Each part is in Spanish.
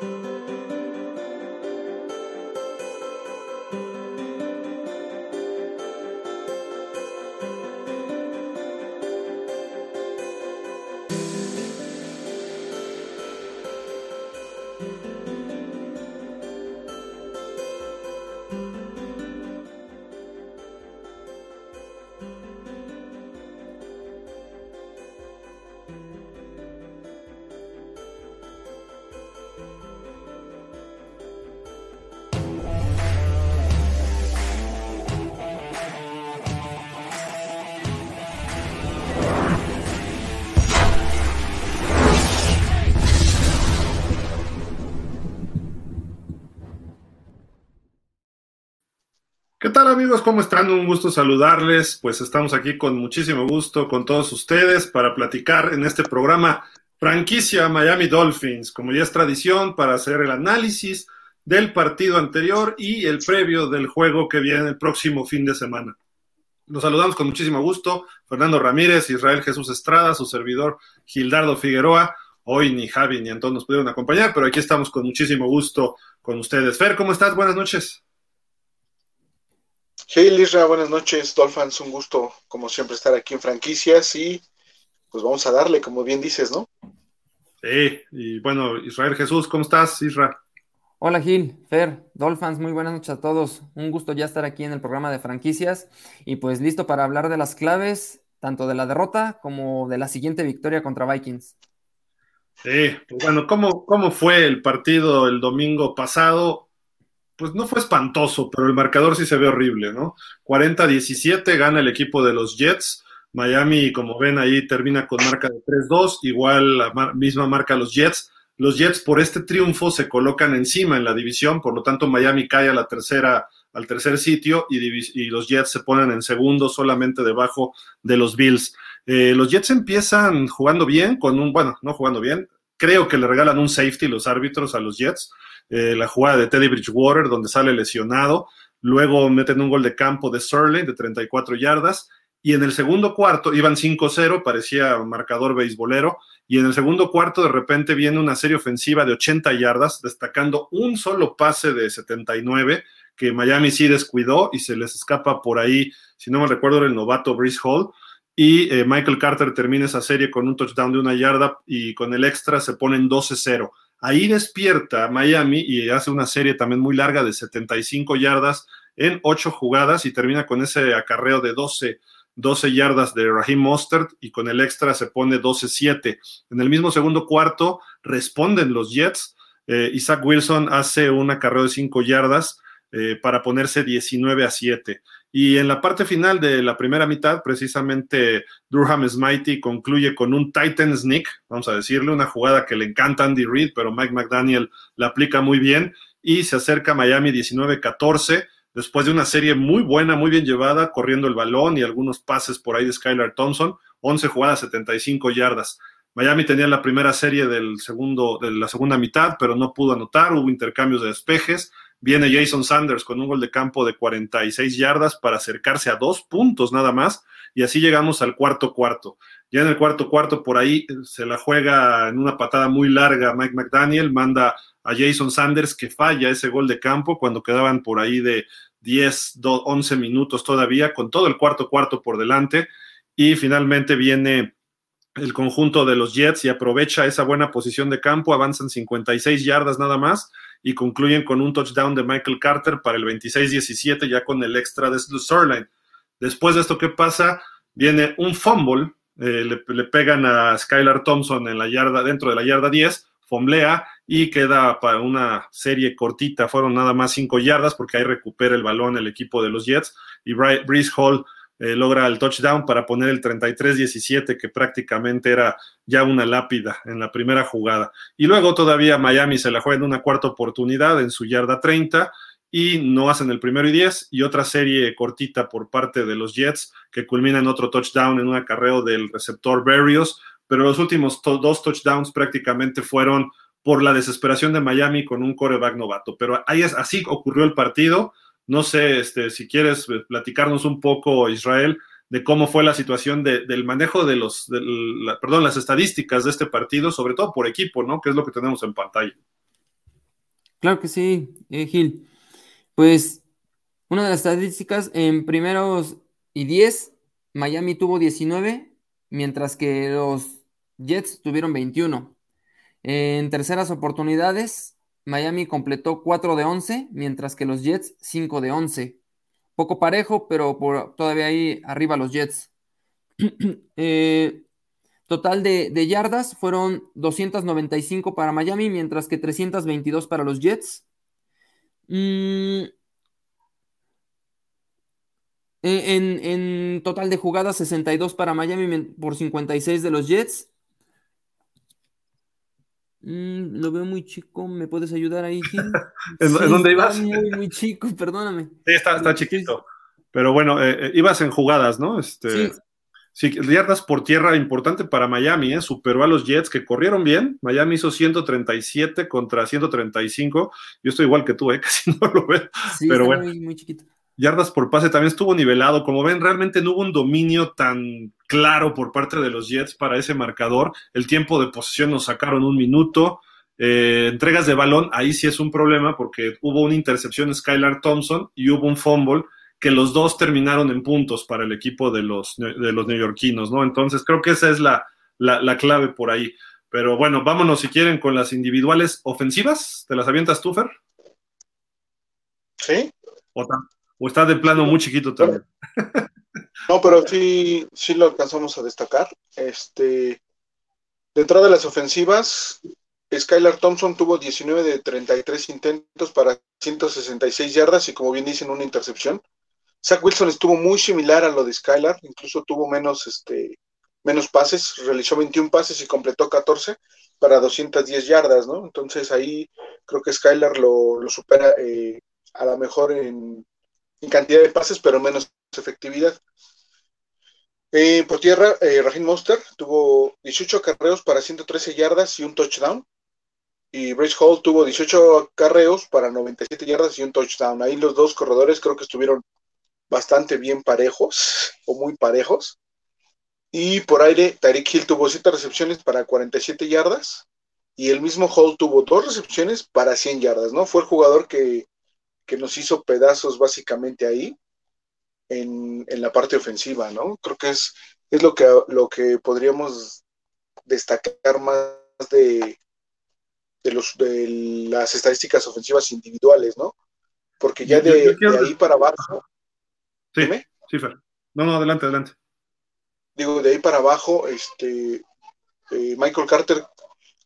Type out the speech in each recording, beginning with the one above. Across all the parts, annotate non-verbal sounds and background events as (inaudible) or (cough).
¿Qué tal amigos? ¿Cómo están? Un gusto saludarles. Pues estamos aquí con muchísimo gusto con todos ustedes para platicar en este programa franquicia Miami Dolphins, como ya es tradición, para hacer el análisis del partido anterior y el previo del juego que viene el próximo fin de semana. Los saludamos con muchísimo gusto. Fernando Ramírez, Israel Jesús Estrada, su servidor Gildardo Figueroa. Hoy ni Javi ni Antón nos pudieron acompañar, pero aquí estamos con muchísimo gusto con ustedes. Fer, ¿cómo estás? Buenas noches. Hey Lisra, buenas noches, Dolphins, un gusto como siempre estar aquí en franquicias y pues vamos a darle, como bien dices, ¿no? Sí, y bueno, Israel Jesús, ¿cómo estás, Israel? Hola Gil, Fer, Dolphins, muy buenas noches a todos. Un gusto ya estar aquí en el programa de franquicias y pues listo para hablar de las claves, tanto de la derrota como de la siguiente victoria contra Vikings. Sí, pues bueno, ¿cómo, cómo fue el partido el domingo pasado? Pues no fue espantoso, pero el marcador sí se ve horrible, ¿no? 40-17 gana el equipo de los Jets. Miami, como ven ahí, termina con marca de 3-2, igual la misma marca los Jets. Los Jets por este triunfo se colocan encima en la división, por lo tanto Miami cae a la tercera, al tercer sitio y, los Jets se ponen en segundo solamente debajo de los Bills. Eh, los Jets empiezan jugando bien, con un, bueno, no jugando bien, creo que le regalan un safety los árbitros a los Jets. Eh, la jugada de Teddy Bridgewater, donde sale lesionado. Luego meten un gol de campo de Surley de 34 yardas. Y en el segundo cuarto iban 5-0, parecía marcador beisbolero. Y en el segundo cuarto, de repente, viene una serie ofensiva de 80 yardas, destacando un solo pase de 79 que Miami sí descuidó y se les escapa por ahí, si no me recuerdo, el novato Brice Hall. Y eh, Michael Carter termina esa serie con un touchdown de una yarda y con el extra se ponen 12-0. Ahí despierta Miami y hace una serie también muy larga de 75 yardas en 8 jugadas y termina con ese acarreo de 12, 12 yardas de Raheem Mostert y con el extra se pone 12-7. En el mismo segundo cuarto responden los Jets. Eh, Isaac Wilson hace un acarreo de 5 yardas eh, para ponerse 19 a 7. Y en la parte final de la primera mitad, precisamente Durham Smitey concluye con un Titan sneak, vamos a decirle, una jugada que le encanta Andy Reid, pero Mike McDaniel la aplica muy bien y se acerca a Miami 19-14 después de una serie muy buena, muy bien llevada, corriendo el balón y algunos pases por ahí de Skylar Thompson, 11 jugadas, 75 yardas. Miami tenía la primera serie del segundo, de la segunda mitad, pero no pudo anotar, hubo intercambios de despejes, Viene Jason Sanders con un gol de campo de 46 yardas para acercarse a dos puntos nada más. Y así llegamos al cuarto cuarto. Ya en el cuarto cuarto, por ahí eh, se la juega en una patada muy larga Mike McDaniel, manda a Jason Sanders que falla ese gol de campo cuando quedaban por ahí de 10, 11 minutos todavía, con todo el cuarto cuarto por delante. Y finalmente viene el conjunto de los Jets y aprovecha esa buena posición de campo, avanzan 56 yardas nada más y concluyen con un touchdown de Michael Carter para el 26-17 ya con el extra de Sterling. Después de esto, ¿qué pasa? Viene un fumble, eh, le, pegan a Skylar Thompson en la yarda, dentro de la yarda 10, fomblea y queda para una serie cortita, fueron nada más 5 yardas porque ahí recupera el balón el equipo de los Jets y Breeze Hall eh, logra el touchdown para poner el 33-17, que prácticamente era ya una lápida en la primera jugada. Y luego todavía Miami se la juega en una cuarta oportunidad en su yarda 30 y no hacen el primero y 10 y otra serie cortita por parte de los Jets que culmina en otro touchdown en un acarreo del receptor Berrios, pero los últimos dos touchdowns prácticamente fueron por la desesperación de Miami con un coreback novato. Pero ahí es, así ocurrió el partido no sé este, si quieres eh, platicarnos un poco, Israel, de cómo fue la situación del manejo de los, perdón, las estadísticas de este partido, sobre todo por equipo, ¿no? Que es lo que tenemos en pantalla. Claro que sí, eh, Gil. Pues una de las estadísticas en primeros y 10, Miami tuvo 19, mientras que los Jets tuvieron 21. En terceras oportunidades, Miami completó 4 de 11, mientras que los Jets 5 de 11. Poco parejo, pero por, todavía ahí arriba los Jets. (clears throat) Eh, total de, yardas fueron 295 para Miami, mientras que 322 para los Jets. Mm, en, en, total de jugadas, 62 para Miami por 56 de los Jets. Mm, lo veo muy chico, ¿me puedes ayudar ahí, Gil? (laughs) ¿En, dónde ibas? Muy, muy chico, (laughs) perdóname. Sí, está, está chiquito. Pero bueno, eh, eh, ibas en jugadas, ¿no? Este, sí. sí. yardas por tierra importante para Miami, ¿eh? Superó a los Jets que corrieron bien. Miami hizo 137 contra 135. Yo estoy igual que tú, ¿eh? (laughs) Casi no lo veo. Sí, pero bueno. Muy, muy chiquito yardas por pase también estuvo nivelado. Como ven, realmente no hubo un dominio tan claro por parte de los Jets para ese marcador. El tiempo de posesión nos sacaron un minuto. Eh, entregas de balón, ahí sí es un problema porque hubo una intercepción Skylar Thompson y hubo un fumble que los dos terminaron en puntos para el equipo de los, de los neoyorquinos, ¿no? Entonces creo que esa es la, la, clave por ahí. Pero bueno, vámonos si quieren con las individuales ofensivas. ¿Te las avientas tú, Fer? Sí. O, ¿O está de plano muy chiquito también? No, pero sí, sí lo alcanzamos a destacar. Este, dentro de las ofensivas, Skylar Thompson tuvo 19 de 33 intentos para 166 yardas y como bien dicen, una intercepción. Zach Wilson estuvo muy similar a lo de Skylar, incluso tuvo menos, este, menos pases, realizó 21 pases y completó 14 para 210 yardas, ¿no? Entonces ahí creo que Skylar lo, supera eh, a lo mejor en, en cantidad de pases, pero menos efectividad. Eh, por tierra, eh, Monster tuvo 18 carreos para 113 yardas y un touchdown. Y Bryce Hall tuvo 18 carreos para 97 yardas y un touchdown. Ahí los dos corredores creo que estuvieron bastante bien parejos o muy parejos. Y por aire, Tyreek Hill tuvo 7 recepciones para 47 yardas. Y el mismo Hall tuvo dos recepciones para 100 yardas, ¿no? Fue el jugador que que nos hizo pedazos básicamente ahí en, la parte ofensiva, ¿no? Creo que es, es lo, que, lo que podríamos destacar más de, de, los, de las estadísticas ofensivas individuales, ¿no? Porque ya de, ahí para abajo. Sí, sí, Fer. No, no, adelante, adelante. Digo, de ahí para abajo, este, eh, Michael Carter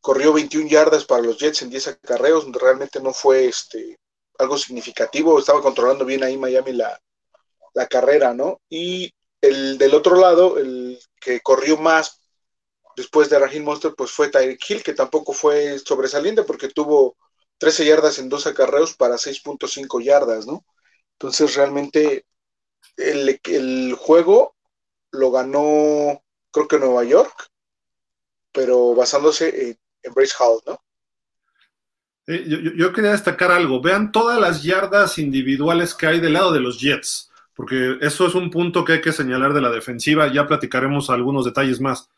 corrió 21 yardas para los Jets en 10 acarreos, realmente no fue este algo significativo, estaba controlando bien ahí Miami la, carrera, ¿no? Y el del otro lado, el que corrió más después de Raheem Monster, pues fue Tyreek Hill, que tampoco fue sobresaliente porque tuvo 13 yardas en dos acarreos para 6.5 yardas, ¿no? Entonces realmente el, el, juego lo ganó, creo que Nueva York, pero basándose en, en Brace Hall, ¿no? Yo, quería destacar algo. Vean todas las yardas individuales que hay del lado de los Jets, porque eso es un punto que hay que señalar de la defensiva. Ya platicaremos algunos detalles más.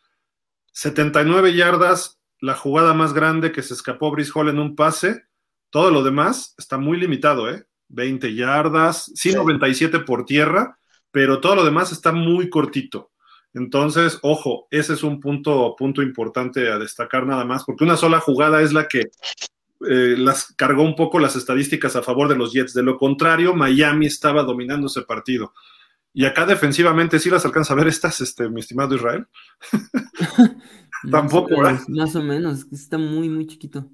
79 yardas, la jugada más grande que se escapó Brice Hall en un pase. Todo lo demás está muy limitado, ¿eh? 20 yardas, sí, 97 por tierra, pero todo lo demás está muy cortito. Entonces, ojo, ese es un punto, punto importante a destacar nada más, porque una sola jugada es la que eh, las cargó un poco las estadísticas a favor de los Jets. De lo contrario, Miami estaba dominando ese partido. Y acá defensivamente sí las alcanza a ver estas, este, mi estimado Israel. (laughs) Tampoco, ¿verdad? Más o menos, está muy, muy chiquito.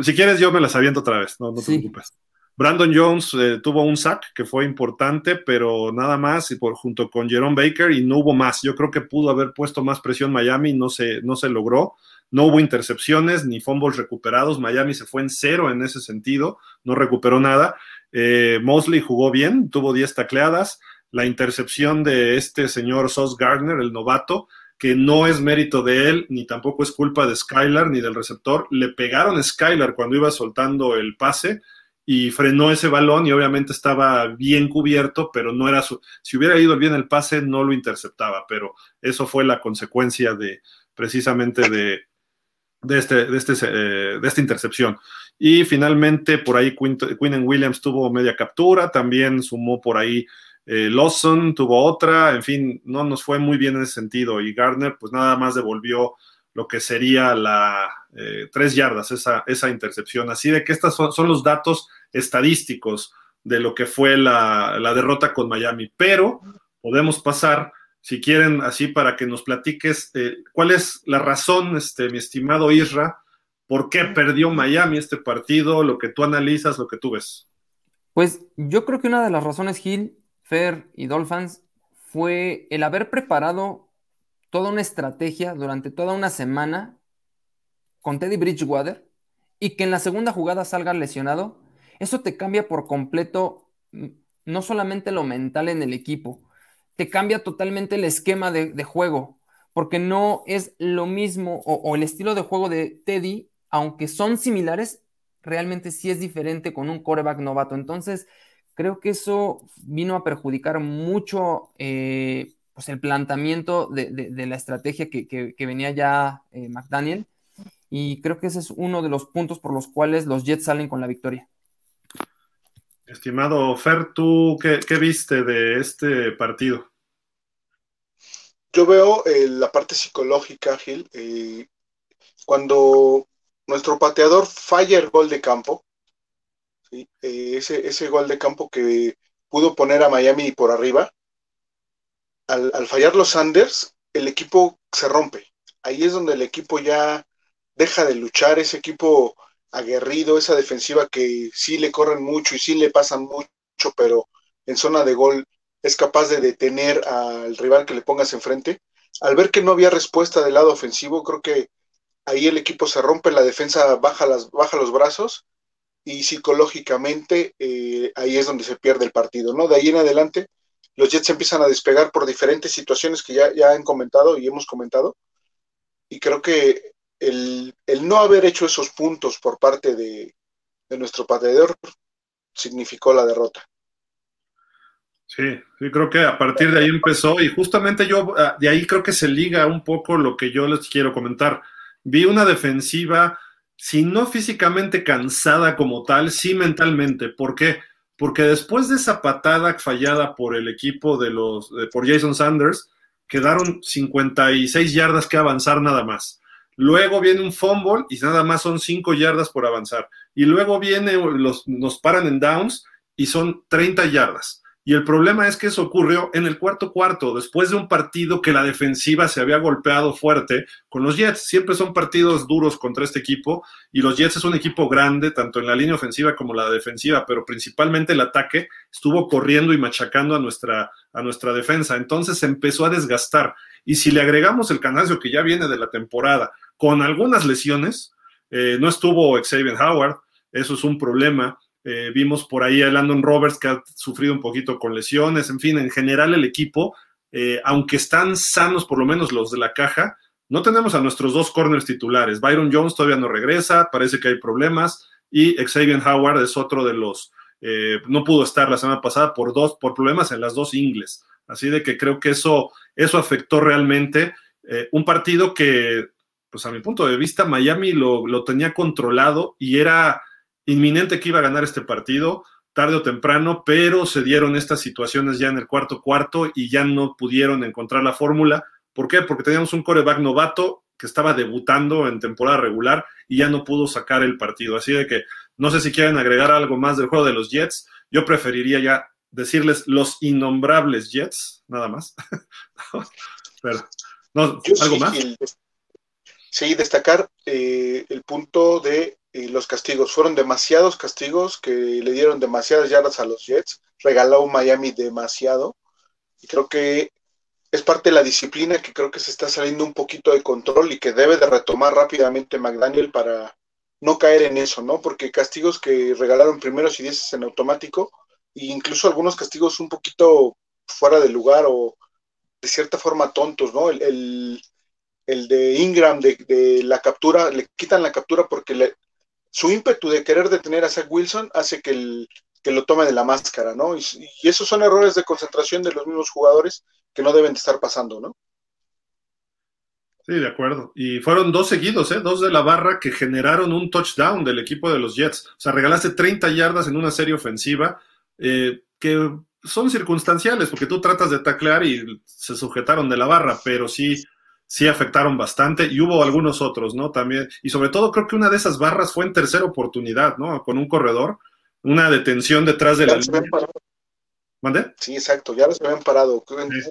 si quieres, yo me las aviento otra vez, no, te preocupes. Brandon Jones eh, tuvo un sack que fue importante, pero nada más, y por, junto con Jerome Baker, y no hubo más. Yo creo que pudo haber puesto más presión Miami, no se, no se logró. No hubo intercepciones ni fumbles recuperados. Miami se fue en cero en ese sentido, no recuperó nada. Eh, Mosley jugó bien, tuvo 10 tacleadas. La intercepción de este señor Sos Gardner, el novato, que no es mérito de él, ni tampoco es culpa de Skylar ni del receptor. Le pegaron a Skylar cuando iba soltando el pase y frenó ese balón y obviamente estaba bien cubierto, pero no era su... Si hubiera ido bien el pase, no lo interceptaba, pero eso fue la consecuencia de precisamente de, de, este, de, este, eh, de esta intercepción. Y finalmente por ahí Quinn Williams tuvo media captura, también sumó por ahí eh, Lawson, tuvo otra, en fin, no nos fue muy bien en ese sentido. Y Gardner pues nada más devolvió lo que sería la eh, tres yardas, esa, esa, intercepción. Así de que estos son, son, los datos estadísticos de lo que fue la, la derrota con Miami. Pero podemos pasar si quieren, así para que nos platiques eh, cuál es la razón, este, mi estimado Isra, por qué perdió Miami este partido, lo que tú analizas, lo que tú ves. Pues yo creo que una de las razones, Gil, Fer y Dolphins, fue el haber preparado toda una estrategia durante toda una semana con Teddy Bridgewater y que en la segunda jugada salga lesionado, eso te cambia por completo mm, no solamente lo mental en el equipo, te cambia totalmente el esquema de, juego, porque no es lo mismo, o, el estilo de juego de Teddy, aunque son similares, realmente sí es diferente con un coreback novato. Entonces, creo que eso vino a perjudicar mucho eh, pues el planteamiento de, la estrategia que, venía ya eh, McDaniel. Y creo que ese es uno de los puntos por los cuales los Jets salen con la victoria. Estimado Fer, ¿tú qué, viste de este partido? Yo veo eh, la parte psicológica, Gil. Eh, cuando nuestro pateador falla el gol de campo, eh, ese, ese gol de campo que pudo poner a Miami por arriba, al, al, fallar los Sanders, el equipo se rompe. Ahí es donde el equipo ya deja de luchar, ese equipo aguerrido, esa defensiva que sí le corren mucho y sí le pasan mucho, pero en zona de gol es capaz de detener al rival que le pongas enfrente. Al ver que no había respuesta del lado ofensivo, creo que ahí el equipo se rompe, la defensa baja, las, baja los brazos y psicológicamente eh, ahí es donde se pierde el partido, ¿no? De ahí en adelante los Jets empiezan a despegar por diferentes situaciones que ya, ya han comentado y hemos comentado y creo que el, no haber hecho esos puntos por parte de, nuestro pateador significó la derrota. Sí, sí, creo que a partir de ahí empezó y justamente yo ah, de ahí creo que se liga un poco lo que yo les quiero comentar. Vi una defensiva, si no físicamente cansada como tal, sí mentalmente. ¿Por qué? Porque después de esa patada fallada por el equipo de los, por Jason Sanders, quedaron 56 yardas que avanzar nada más. Luego viene un fumble y nada más son 5 yardas por avanzar. Y luego viene, los, nos paran en downs y son 30 yardas. Y el problema es que eso ocurrió en el cuarto cuarto, después de un partido que la defensiva se había golpeado fuerte con los Jets. Siempre son partidos duros contra este equipo y los Jets es un equipo grande, tanto en la línea ofensiva como la defensiva, pero principalmente el ataque estuvo corriendo y machacando a nuestra, a nuestra defensa. Entonces se empezó a desgastar. Y si le agregamos el canasio que ya viene de la temporada con algunas lesiones, eh, no estuvo Xavier Howard, eso es un problema. Eh, vimos por ahí a Landon Roberts que ha sufrido un poquito con lesiones. En fin, en general el equipo, eh, aunque están sanos por lo menos los de la caja, no tenemos a nuestros dos corners titulares. Byron Jones todavía no regresa, parece que hay problemas. Y Xavier Howard es otro de los, eh, no pudo estar la semana pasada por dos, por problemas en las dos ingles. Así de que creo que eso, eso afectó realmente un partido que, pues a mi punto de vista, Miami lo, lo tenía controlado y era inminente que iba a ganar este partido, tarde o temprano, pero se dieron estas situaciones ya en el cuarto cuarto y ya no pudieron encontrar la fórmula. ¿Por qué? Porque teníamos un coreback novato que estaba debutando en temporada regular y ya no pudo sacar el partido. Así de que no sé si quieren agregar algo más del juego de los Jets. Yo preferiría ya decirles los innombrables Jets, nada más. (laughs) pero, no, ¿algo más? Sí, destacar eh, el punto de y los castigos. Fueron demasiados castigos que le dieron demasiadas yardas a los Jets. Regaló Miami demasiado. Y creo que es parte de la disciplina que creo que se está saliendo un poquito de control y que debe de retomar rápidamente McDaniel para no caer en eso, ¿no? Porque castigos que regalaron primeros y dieces en automático, e incluso algunos castigos un poquito fuera de lugar o de cierta forma tontos, ¿no? El, el, de Ingram de, de, la captura, le quitan la captura porque le, su ímpetu de querer detener a Zach Wilson hace que, el, que lo tome de la máscara, ¿no? Y, esos son errores de concentración de los mismos jugadores que no deben de estar pasando, ¿no? Sí, de acuerdo. Y fueron dos seguidos, ¿eh? dos de la barra que generaron un touchdown del equipo de los Jets. O sea, regalaste 30 yardas en una serie ofensiva eh, que son circunstanciales, porque tú tratas de taclear y se sujetaron de la barra, pero sí, sí afectaron bastante. Y hubo algunos otros, ¿no? También. Y sobre todo creo que una de esas barras fue en tercera oportunidad, ¿no? Con un corredor, una detención detrás de la línea. ¿Mande? Sí, exacto, ya los habían parado.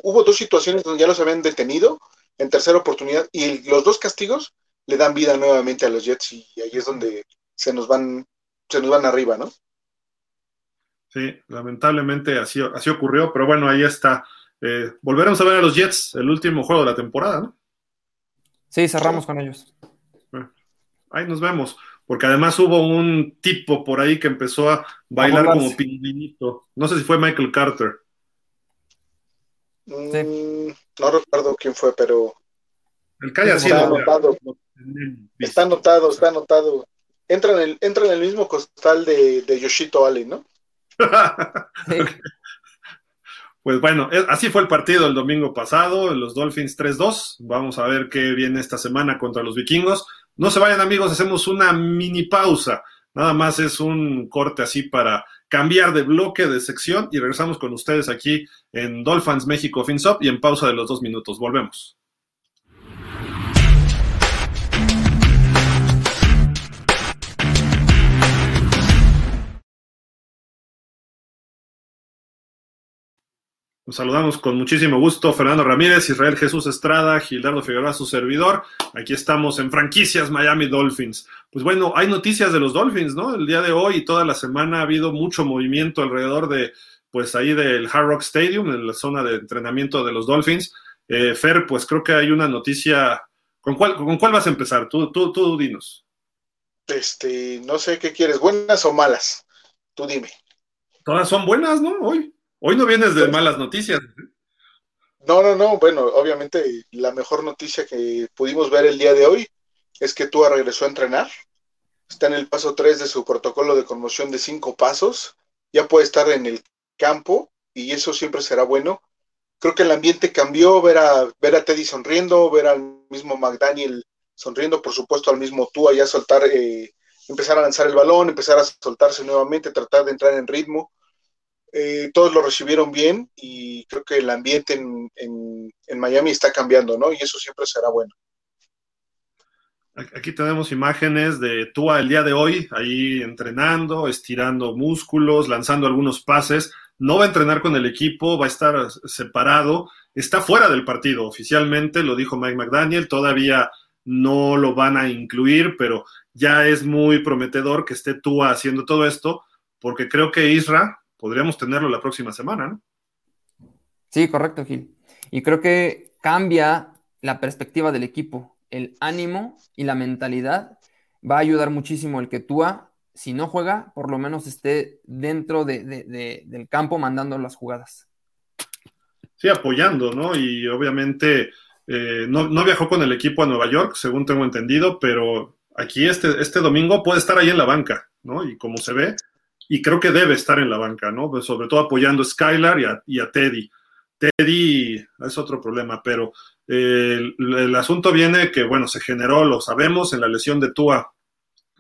Hubo dos situaciones donde ya los habían detenido en tercera oportunidad y los dos castigos le dan vida nuevamente a los Jets y ahí es donde se nos van, se nos van arriba, ¿no? Sí, lamentablemente así, así ocurrió, pero bueno, ahí está. Eh, volveremos a ver a los Jets, el último juego de la temporada, ¿no? Sí, cerramos con ellos. ahí nos vemos, porque además hubo un tipo por ahí que empezó a bailar como pingüinito. No sé si fue Michael Carter. Mm, no recuerdo quién fue, pero. El que haya sido. Está anotado. Está anotado, está anotado. Entra en el, entra en el mismo costal de, de Yoshito Allen, ¿no? (laughs) Pues bueno, así fue el partido el domingo pasado, los Dolphins 3-2. Vamos a ver qué viene esta semana contra los vikingos. No se vayan amigos, hacemos una mini pausa. Nada más es un corte así para cambiar de bloque, de sección y regresamos con ustedes aquí en Dolphins México FinSop y en pausa de los dos minutos. Volvemos. Nos saludamos con muchísimo gusto Fernando Ramírez, Israel Jesús Estrada, Gildardo Figueroa, su servidor. Aquí estamos en franquicias Miami Dolphins. Pues bueno, hay noticias de los Dolphins, ¿no? El día de hoy y toda la semana ha habido mucho movimiento alrededor de, pues ahí del Hard Rock Stadium, en la zona de entrenamiento de los Dolphins. Eh, Fer, pues creo que hay una noticia. ¿Con cuál, ¿Con cuál vas a empezar? Tú, tú, tú dinos. Este, no sé qué quieres, buenas o malas. Tú dime. Todas son buenas, ¿no? Hoy. Hoy no vienes de pues, malas noticias. No, no, no. Bueno, obviamente la mejor noticia que pudimos ver el día de hoy es que Tua regresó a entrenar. Está en el paso 3 de su protocolo de conmoción de cinco pasos. Ya puede estar en el campo y eso siempre será bueno. Creo que el ambiente cambió, ver a, ver a Teddy sonriendo, ver al mismo McDaniel sonriendo, por supuesto al mismo Tua ya soltar, eh, empezar a lanzar el balón, empezar a soltarse nuevamente, tratar de entrar en ritmo eh, todos lo recibieron bien y creo que el ambiente en, Miami está cambiando, ¿no? Y eso siempre será bueno. Aquí tenemos imágenes de Tua el día de hoy, ahí entrenando, estirando músculos, lanzando algunos pases. No va a entrenar con el equipo, va a estar separado. Está fuera del partido oficialmente, lo dijo Mike McDaniel. Todavía no lo van a incluir, pero ya es muy prometedor que esté Tua haciendo todo esto, porque creo que Isra, podríamos tenerlo la próxima semana, ¿no? Sí, correcto, Gil. Y creo que cambia la perspectiva del equipo, el ánimo y la mentalidad. Va a ayudar muchísimo el que Tua, si no juega, por lo menos esté dentro del campo mandando las jugadas. Sí, apoyando, ¿no? Y obviamente eh, no, no, viajó con el equipo a Nueva York, según tengo entendido, pero aquí este, este domingo puede estar ahí en la banca, ¿no? Y como se ve, y creo que debe estar en la banca, ¿no? Pues sobre todo apoyando a Skylar y a, Teddy. Teddy es otro problema, pero eh, el, asunto viene que, bueno, se generó, lo sabemos, en la lesión de Tua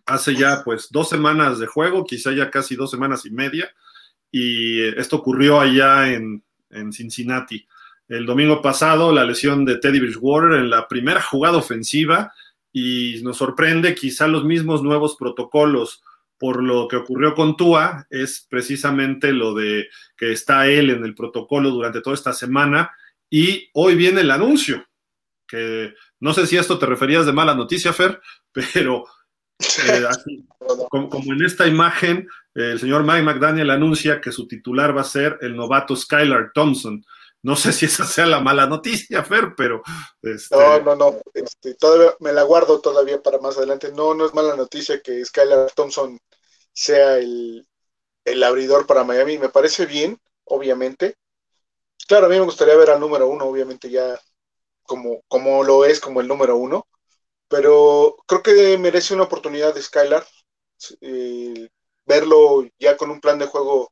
hace ya pues dos semanas de juego, quizá ya casi dos semanas y media, y esto ocurrió allá en, en Cincinnati. El domingo pasado, la lesión de Teddy Bridgewater en la primera jugada ofensiva, y nos sorprende quizá los mismos nuevos protocolos por lo que ocurrió con Tua es precisamente lo de que está él en el protocolo durante toda esta semana y hoy viene el anuncio, que no sé si esto te referías de mala noticia, Fer, (laughs) pero eh, como, en esta imagen, el señor Mike McDaniel anuncia que su titular va a ser el novato Skylar Thompson. No sé si esa sea la mala noticia, Fer, pero... Este... No, no, no, este, todavía me la guardo todavía para más adelante. No, no es mala noticia que Skylar Thompson sea el, abridor para Miami. Me parece bien, obviamente. Claro, a mí me gustaría ver al número uno, obviamente ya como, como lo es como el número uno, pero creo que merece una oportunidad de Skylar, eh, verlo ya con un plan de juego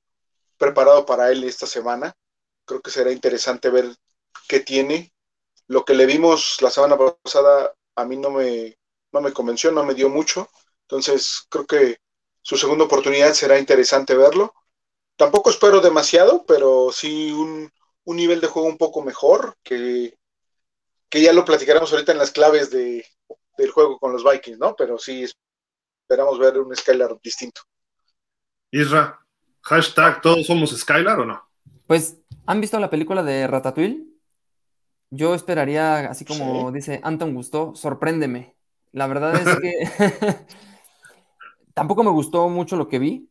preparado para él esta semana. Creo que será interesante ver qué tiene lo que le vimos la semana pasada a mí no me, no me convenció, no me dio mucho. Entonces creo que su segunda oportunidad será interesante verlo. Tampoco espero demasiado, pero sí un, un nivel de juego un poco mejor, que, que ya lo platicaremos ahorita en las claves de, del juego con los Vikings, ¿no? Pero sí esperamos ver un Skylar distinto. Isra, hashtag todos somos Skylar o no? Pues, ¿han visto la película de Ratatouille? Yo esperaría, así como dice Anton Gusto, sorpréndeme. La verdad es (laughs) que (laughs) tampoco me gustó mucho lo que vi.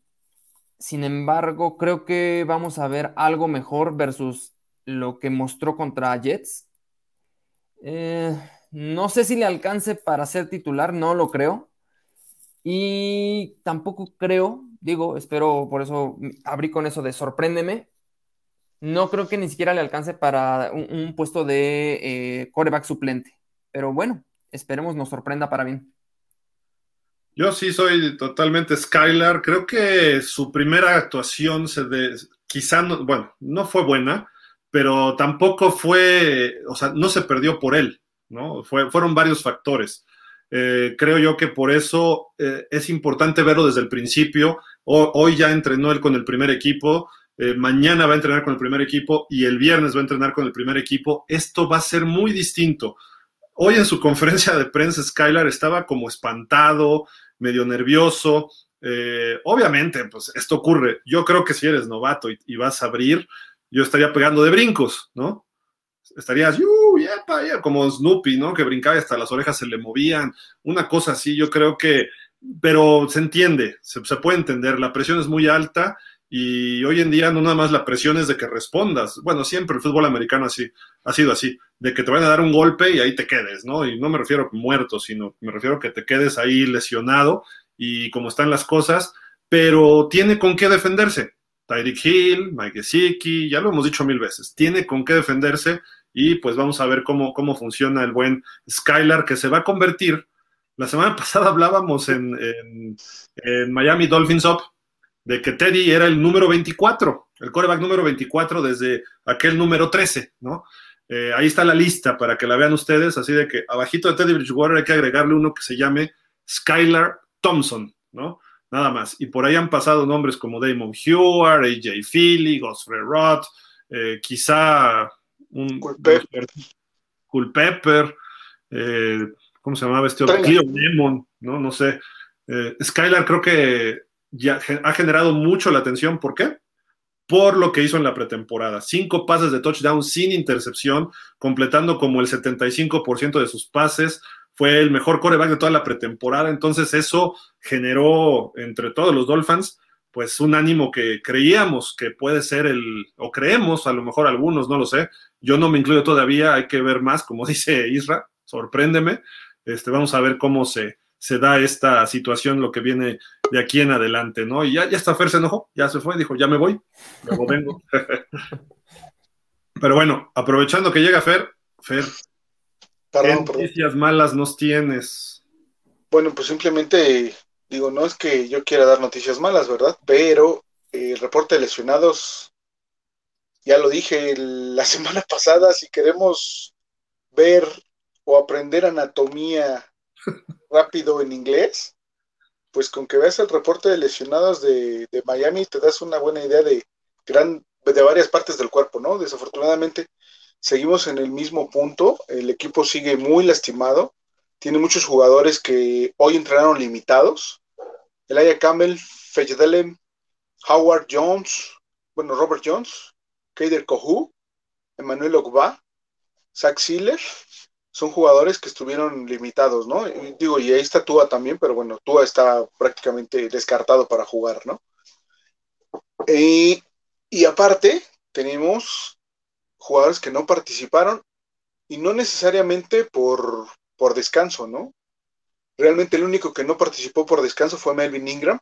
Sin embargo, creo que vamos a ver algo mejor versus lo que mostró contra Jets. Eh, no sé si le alcance para ser titular, no lo creo. Y tampoco creo, digo, espero por eso abrí con eso de sorpréndeme. No creo que ni siquiera le alcance para un, puesto de eh, coreback suplente. Pero bueno, esperemos nos sorprenda para bien. Yo sí soy totalmente Skylar. Creo que su primera actuación se de, quizá no, bueno, no fue buena, pero tampoco fue, o sea, no se perdió por él, ¿no? Fue, fueron varios factores. Eh, creo yo que por eso eh, es importante verlo desde el principio. hoy ya entrenó él con el primer equipo, eh, mañana va a entrenar con el primer equipo y el viernes va a entrenar con el primer equipo. Esto va a ser muy distinto. Hoy en su conferencia de prensa, Skylar estaba como espantado, medio nervioso. obviamente, pues esto ocurre. Yo creo que si eres novato y vas a abrir, yo estaría pegando de brincos, ¿no? Estarías, como Snoopy, ¿no? Que brincaba y hasta las orejas se le movían, una cosa así, yo creo que, pero se entiende, se, puede entender, la presión es muy alta y hoy en día no nada más la presión es de que respondas, bueno, siempre el fútbol americano así, ha sido así, de que te van a dar un golpe y ahí te quedes, ¿no? Y no me refiero a muerto, sino me refiero a que te quedes ahí lesionado y como están las cosas, pero tiene con qué defenderse Tyreek Hill, Mike Gesicki, ya lo hemos dicho mil veces, tiene con qué defenderse y pues vamos a ver cómo, cómo funciona el buen Skylar que se va a convertir. La semana (laughs) pasada hablábamos en, Miami Dolphins Up de que Teddy era el número 24, el coreback número 24 desde aquel número 13, ¿no? Eh, ahí está la lista para que la vean ustedes, así de que abajito de Teddy Bridgewater hay que agregarle uno que se llame Skylar Thompson, ¿no? nada más. Y por ahí han pasado nombres como Damon Heward, AJ Philly, Godfrey Roth, eh, quizá un Cool Pepper, eh, ¿cómo se llamaba este otro? Cleo Lemon, ¿no? No sé. Skylar creo que ya ha generado mucho la atención. ¿Por qué? Por lo que hizo en la pretemporada. Cinco pases de touchdown sin intercepción, completando como el 75% de sus pases, fue el mejor coreback de toda la pretemporada, entonces eso generó entre todos los Dolphins pues un ánimo que creíamos que puede ser el, o creemos, a lo mejor algunos, no lo sé, yo no me incluyo todavía, hay que ver más, como (laughs) dice Isra, sorpréndeme, este, vamos a ver cómo se, se da esta situación, lo que viene de aquí en adelante, ¿no? Y ya, ya está Fer se enojó, ya se fue, dijo, ya me voy, luego vengo. (laughs) Pero bueno, aprovechando que llega Fer, Fer, ¿Qué noticias malas nos tienes? Bueno, pues simplemente digo, no es que yo quiera dar noticias malas, ¿verdad? Pero eh, el reporte de lesionados, ya lo dije (laughs) la semana pasada, si queremos ver o aprender anatomía rápido en inglés, pues con que veas el reporte de lesionados de, Miami te das una buena idea de, gran, de varias partes del cuerpo, ¿no? Desafortunadamente seguimos en el mismo punto, el equipo sigue muy lastimado, tiene muchos jugadores que hoy entrenaron limitados, Elijah Campbell, Fejedelem, Howard Jones, bueno, Robert Jones, Kader Kohu, Emmanuel Ogba, Zach Sealer, son jugadores que estuvieron limitados, ¿no? digo, y ahí está Tua también, pero bueno, Tua está prácticamente descartado para jugar, ¿no? y aparte, tenemos jugadores que no participaron y no necesariamente por, por descanso, ¿no? Realmente el único que no participó por descanso fue Melvin Ingram,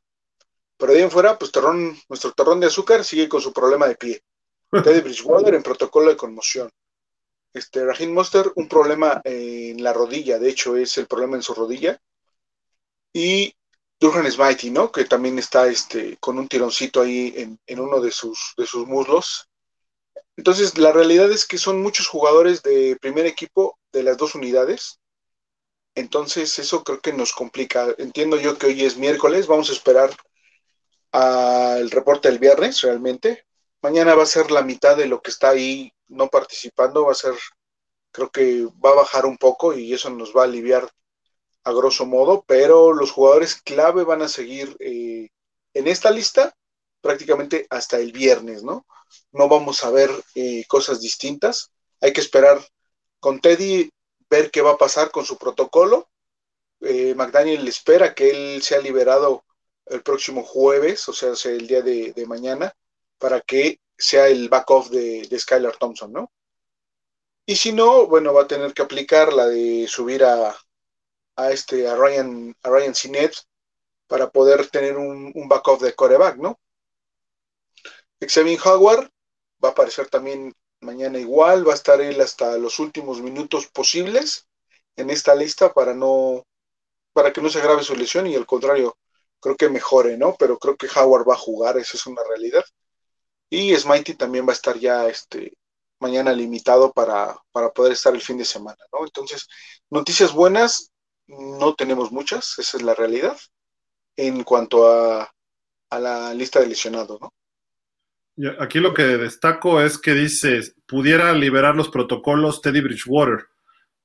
pero de ahí en fuera, pues terrón, nuestro terrón de azúcar sigue con su problema de pie. (laughs) Teddy Bridgewater en protocolo de conmoción. Este, Raheem Monster, un problema en la rodilla, de hecho es el problema en su rodilla. Y Durhan Smitey, ¿no? Que también está este, con un tironcito ahí en, en uno de sus, de sus muslos Entonces, la realidad es que son muchos jugadores de primer equipo de las dos unidades. Entonces, eso creo que nos complica. Entiendo yo que hoy es miércoles, vamos a esperar al reporte del viernes realmente. Mañana va a ser la mitad de lo que está ahí no participando, va a ser, creo que va a bajar un poco y eso nos va a aliviar a grosso modo, pero los jugadores clave van a seguir eh, en esta lista prácticamente hasta el viernes, ¿no? No vamos a ver eh, cosas distintas. Hay que esperar con Teddy, ver qué va a pasar con su protocolo. Eh, McDaniel espera que él sea liberado el próximo jueves, o sea, el día de, mañana, para que sea el back-off de, Skylar Thompson, ¿no? Y si no, bueno, va a tener que aplicar la de subir a, a este, a Ryan, a Ryan Sinet para poder tener un, un backup de coreback, ¿no? Xavier Howard va a aparecer también mañana igual, va a estar él hasta los últimos minutos posibles en esta lista para no, para que no se agrave su lesión y al contrario, creo que mejore, ¿no? Pero creo que Howard va a jugar, esa es una realidad. Y Smitey también va a estar ya este, mañana limitado para, para poder estar el fin de semana, ¿no? Entonces, noticias buenas, no tenemos muchas, esa es la realidad, en cuanto a, a la lista de lesionados, ¿no? Aquí lo que destaco es que dice, pudiera liberar los protocolos Teddy Bridgewater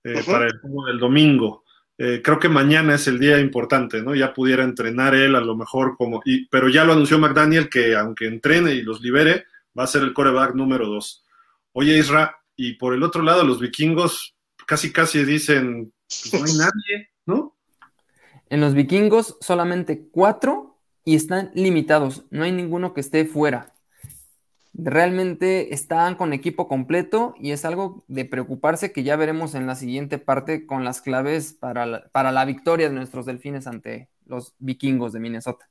eh, para el juego del domingo. Eh, creo que mañana es el día importante, ¿no? Ya pudiera entrenar él a lo mejor como, y, pero ya lo anunció McDaniel que aunque entrene y los libere, va a ser el coreback número dos. Oye, Isra, y por el otro lado, los vikingos casi casi dicen, pues no hay nadie, ¿no? En los vikingos solamente cuatro y están limitados, no hay ninguno que esté fuera realmente están con equipo completo y es algo de preocuparse que ya veremos en la siguiente parte con las claves para la, para la victoria de nuestros delfines ante los vikingos de Minnesota.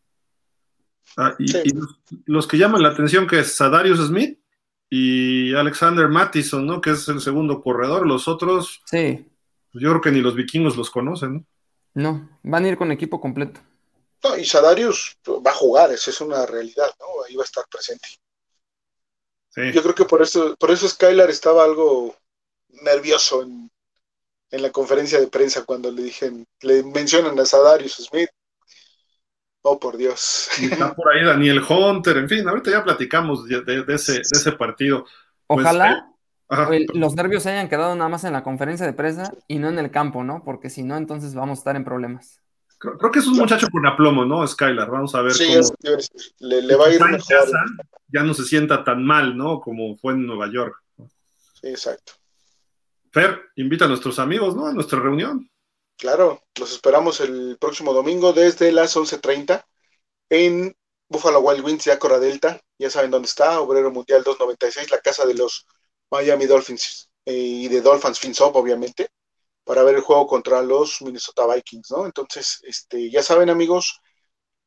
Ah, y, los, que llaman la atención que es Sadarius Smith y Alexander Mattison, ¿no? Que es el segundo corredor. Los otros, sí. Pues yo creo que ni los vikingos los conocen, ¿no? No, van a ir con equipo completo. No, y Sadarius va a jugar, eso es una realidad, ¿no? Ahí va a estar presente. Yo creo que por eso, por eso Skylar estaba algo nervioso en, la conferencia de prensa cuando le dije, le mencionan a Sadarius Smith. Oh, por Dios. está por ahí Daniel Hunter, en fin, ahorita ya platicamos de, ese, ese, partido. Pues, Ojalá eh, los nervios se hayan quedado nada más en la conferencia de prensa y no en el campo, ¿no? Porque si no, entonces vamos a estar en problemas. Creo, que es un muchacho con aplomo, ¿no? Skylar, vamos a ver sí, cómo. le, va a ir mejor. ya no se sienta tan mal, ¿no? Como fue en Nueva York. Sí, exacto. Fer, invita a nuestros amigos, ¿no? A nuestra reunión. Claro, los esperamos el próximo domingo desde las 11.30 en Buffalo Wild Wings de Acora Delta. Ya saben dónde está, Obrero Mundial 296, la casa de los Miami Dolphins eh, y de Dolphins FinSop, obviamente para ver el juego contra los Minnesota Vikings, ¿no? Entonces, este, ya saben, amigos,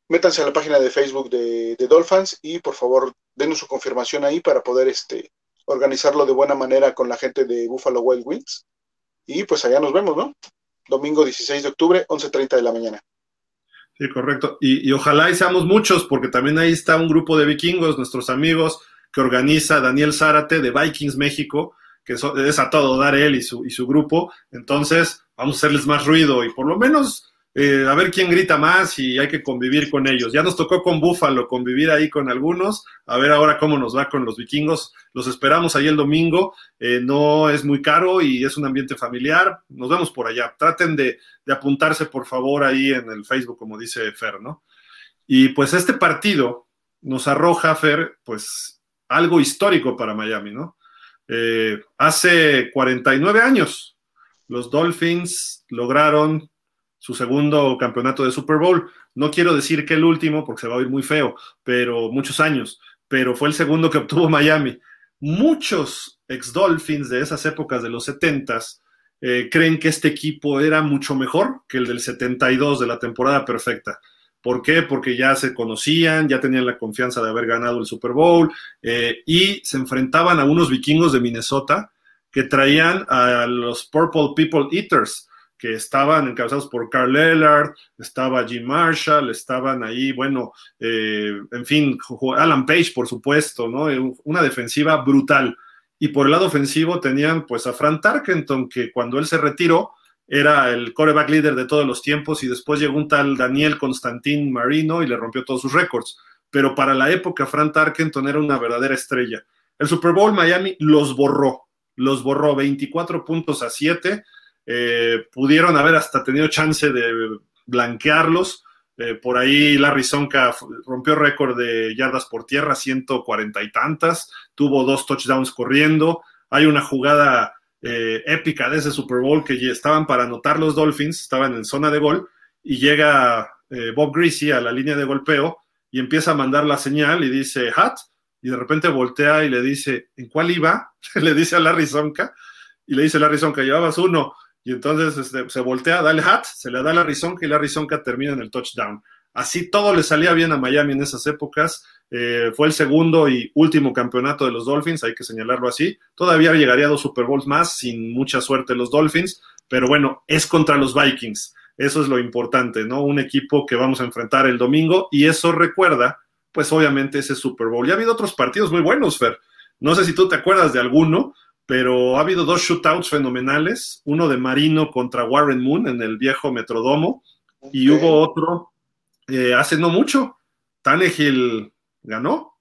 métanse a la página de Facebook de, Dolphins y por favor denos su confirmación ahí para poder este, organizarlo de buena manera con la gente de Buffalo Wild Wings. Y pues allá nos vemos, ¿no? Domingo 16 de octubre, 11.30 de la mañana. Sí, correcto. Y, y, ojalá y seamos muchos, porque también ahí está un grupo de vikingos, nuestros amigos, que organiza Daniel Zárate de Vikings México, que es a todo dar él y su, y su grupo, entonces vamos a hacerles más ruido y por lo menos eh, a ver quién grita más y hay que convivir con ellos. Ya nos tocó con Búfalo convivir ahí con algunos, a ver ahora cómo nos va con los vikingos. Los esperamos ahí el domingo, eh, no es muy caro y es un ambiente familiar. Nos vemos por allá. Traten de, de, apuntarse por favor ahí en el Facebook, como dice Fer, ¿no? Y pues este partido nos arroja, Fer, pues algo histórico para Miami, ¿no? Eh, hace 49 años, los Dolphins lograron su segundo campeonato de Super Bowl. No quiero decir que el último, porque se va a oír muy feo, pero muchos años, pero fue el segundo que obtuvo Miami. Muchos ex Dolphins de esas épocas de los 70s eh, creen que este equipo era mucho mejor que el del 72 de la temporada perfecta. ¿Por qué? Porque ya se conocían, ya tenían la confianza de haber ganado el Super Bowl eh, y se enfrentaban a unos vikingos de Minnesota que traían a los Purple People Eaters, que estaban encabezados por Carl Ellard, estaba Jim Marshall, estaban ahí, bueno, eh, en fin, Alan Page, por supuesto, ¿no? Una defensiva brutal. y por el lado ofensivo tenían pues a Fran Tarkenton, que cuando él se retiró era el coreback líder de todos los tiempos y después llegó un tal Daniel Constantín Marino y le rompió todos sus récords. Pero para la época Fran Tarkenton era una verdadera estrella. El Super Bowl Miami los borró, los borró 24 puntos a 7. Eh, pudieron haber hasta tenido chance de blanquearlos. Eh, por ahí Larry Sonka rompió récord de yardas por tierra, 140 y tantas. Tuvo dos touchdowns corriendo. Hay una jugada eh, épica de ese Super Bowl que estaban para anotar los Dolphins, estaban en zona de gol y llega Bob Greasy a la línea de golpeo y empieza a mandar la señal y dice, Hat, y de repente voltea y le dice, ¿en cuál iba? (laughs) le dice a Larry Sonka, y le dice Larry Sonka, llevabas uno, y entonces este, se voltea, da el hat, se le da a Larry Sonka y Larry Sonka termina en el touchdown. Así todo le salía bien a Miami en esas épocas. Eh, fue el segundo y último campeonato de los Dolphins, hay que señalarlo así. Todavía llegaría a dos Super Bowls más, sin mucha suerte los Dolphins, pero bueno, es contra los Vikings. Eso es lo importante, ¿no? Un equipo que vamos a enfrentar el domingo y eso recuerda pues obviamente ese Super Bowl. Ya ha habido otros partidos muy buenos, Fer. No sé si tú te acuerdas de alguno, pero ha habido dos shootouts fenomenales, uno de Marino contra Warren Moon en el viejo Metrodomo, y hubo otro eh, hace no mucho. Tannehill ganó.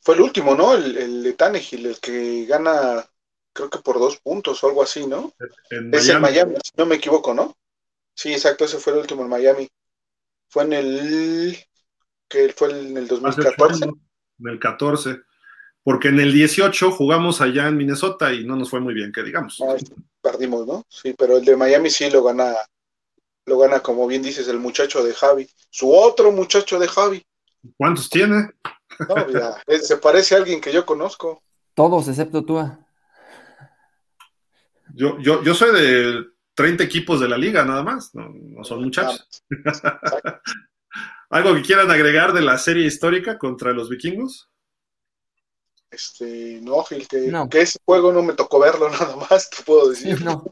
Fue el último, ¿no? El, de Tannehill, el que gana, creo que por dos puntos o algo así, ¿no? es en Miami, si no me equivoco, ¿no? Sí, exacto, ese fue el último en Miami. Fue en el que fue en el 2014. En el 14. Porque en el 18 jugamos allá en Minnesota y no nos fue muy bien, que digamos. perdimos, ¿no? Sí, pero el de Miami sí lo gana, lo gana, como bien dices, el muchacho de Javi. Su otro muchacho de Javi. ¿Cuántos tiene? No, ya, se parece a alguien que yo conozco. Todos, excepto tú. Yo, yo, yo soy de 30 equipos de la liga, nada más. No, no son muchachos. (laughs) ¿Algo que quieran agregar de la serie histórica contra los vikingos? Este, no, Gil, que, ese juego no me tocó verlo (laughs) nada más, te puedo decir. No.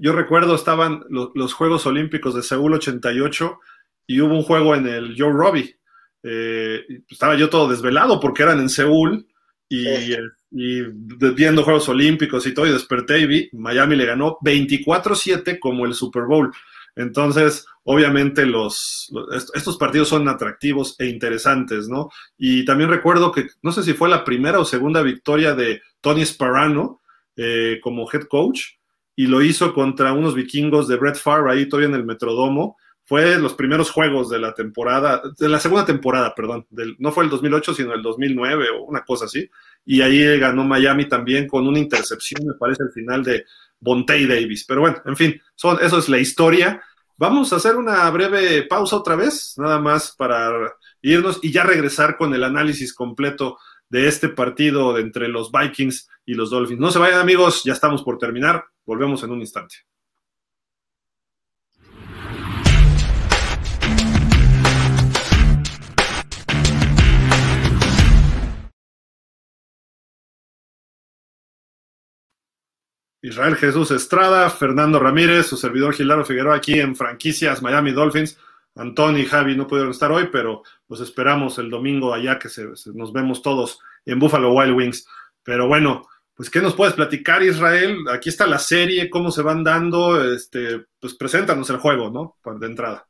Yo, recuerdo, estaban los, Juegos Olímpicos de Seúl 88 y hubo un juego en el Joe Robbie. Eh, estaba yo todo desvelado porque eran en Seúl y, y, viendo Juegos Olímpicos y todo, y desperté y vi, Miami le ganó 24-7 como el Super Bowl. Entonces, obviamente los, estos partidos son atractivos e interesantes, ¿no? Y también recuerdo que, no sé si fue la primera o segunda victoria de Tony Sparano eh, como head coach, y lo hizo contra unos vikingos de Brett Favre ahí todavía en el Metrodomo. Fue los primeros juegos de la temporada, de la segunda temporada, perdón, del, no fue el 2008, sino el 2009 o una cosa así. Y ahí ganó Miami también con una intercepción, me parece, al final de Bontey Davis. Pero bueno, en fin, son, eso es la historia. Vamos a hacer una breve pausa otra vez, nada más para irnos y ya regresar con el análisis completo de este partido entre los Vikings y los Dolphins. No se vayan amigos, ya estamos por terminar, volvemos en un instante. Israel Jesús Estrada, Fernando Ramírez, su servidor Gilaro Figueroa aquí en franquicias Miami Dolphins. Antoni y Javi no pudieron estar hoy, pero los esperamos el domingo allá que nos vemos todos en Buffalo Wild Wings. Pero bueno, pues ¿qué nos puedes platicar Israel? Aquí está la serie, cómo se van dando, este, pues preséntanos el juego, ¿no? De entrada.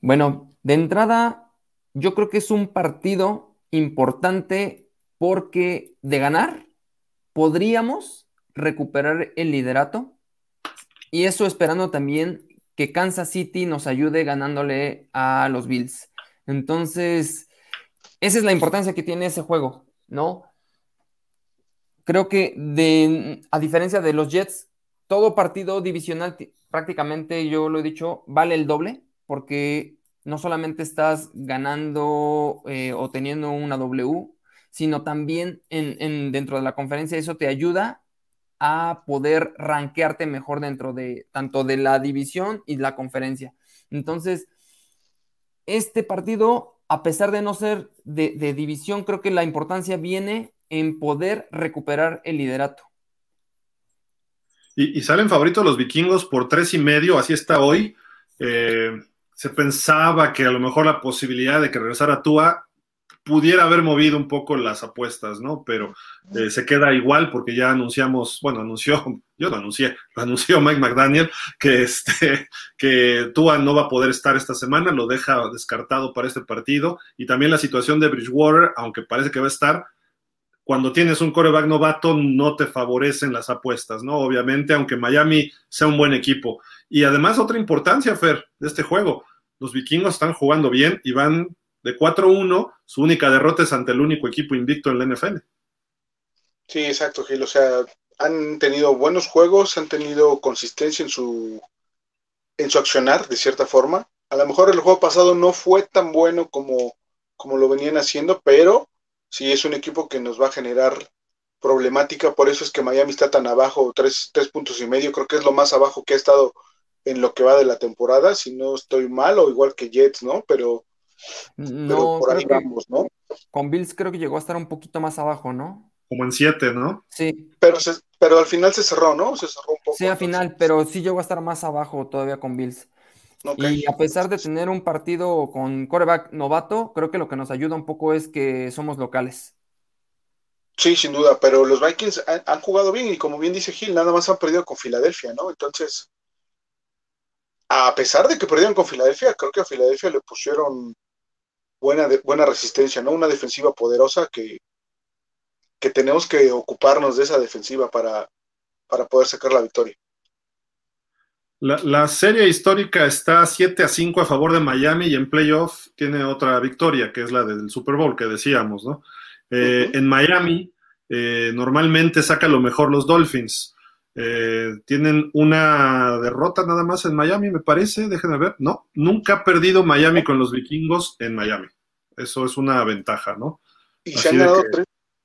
Bueno, de entrada, yo creo que es un partido importante porque de ganar podríamos recuperar el liderato y eso esperando también que Kansas City nos ayude ganándole a los Bills. Entonces, esa es la importancia que tiene ese juego, ¿no? Creo que de, a diferencia de los Jets, todo partido divisional prácticamente, yo lo he dicho, vale el doble, porque no solamente estás ganando eh, o teniendo una W, sino también en, dentro de la conferencia eso te ayuda a poder rankearte mejor dentro de tanto de la división y la conferencia. Entonces, este partido, a pesar de no ser de, división, creo que la importancia viene en poder recuperar el liderato. Y, salen favoritos los vikingos por tres y medio, así está hoy. Eh, se pensaba que a lo mejor la posibilidad de que regresara Tua pudiera haber movido un poco las apuestas, ¿no? Pero eh, se queda igual porque ya anunciamos, bueno, anunció, (laughs) yo lo anuncié, lo anunció Mike McDaniel, que, este, (laughs) que Tua no va a poder estar esta semana, lo deja descartado para este partido, y también la situación de Bridgewater, aunque parece que va a estar, cuando tienes un coreback novato no te favorecen las apuestas, ¿no? Obviamente, aunque Miami sea un buen equipo. Y además otra importancia, Fer, de este juego, los vikingos están jugando bien y van de 4-1, su única derrota es ante el único equipo invicto en la NFL. Sí, exacto, Gil. O sea, han tenido buenos juegos, han tenido consistencia en su, en su accionar, de cierta forma. A lo mejor el juego pasado no fue tan bueno como, como lo venían haciendo, pero sí es un equipo que nos va a generar problemática. Por eso es que Miami está tan abajo, tres, tres puntos y medio. Creo que es lo más abajo que ha estado en lo que va de la temporada. Si no estoy mal, o igual que Jets, ¿no? Pero no, por ahí vamos, ¿no? Con Bills creo que llegó a estar un poquito más abajo, ¿no? Como en siete, ¿no? Sí. Pero, pero al final se cerró, ¿no? Se cerró un poco. Sí, al final, pero sí llegó a estar más abajo todavía con Bills. Y a pesar de tener un partido con coreback novato, creo que lo que nos ayuda un poco es que somos locales. Sí, sin duda, pero los Vikings han, han, jugado bien y como bien dice Gil, nada más han perdido con Filadelfia, ¿no? Entonces, a pesar de que perdieron con Filadelfia, creo que a Filadelfia le pusieron buena, buena resistencia, ¿no? Una defensiva poderosa que, que tenemos que ocuparnos de esa defensiva para, para poder sacar la victoria. La, serie histórica está 7 a 5 a favor de Miami y en playoff tiene otra victoria, que es la del Super Bowl que decíamos, ¿no? Eh, en Miami eh, normalmente saca lo mejor los Dolphins. Eh, tienen una derrota nada más en Miami, me parece. Déjenme ver. No, nunca ha perdido Miami con los vikingos en Miami. Eso es una ventaja, ¿no? Y se han ganado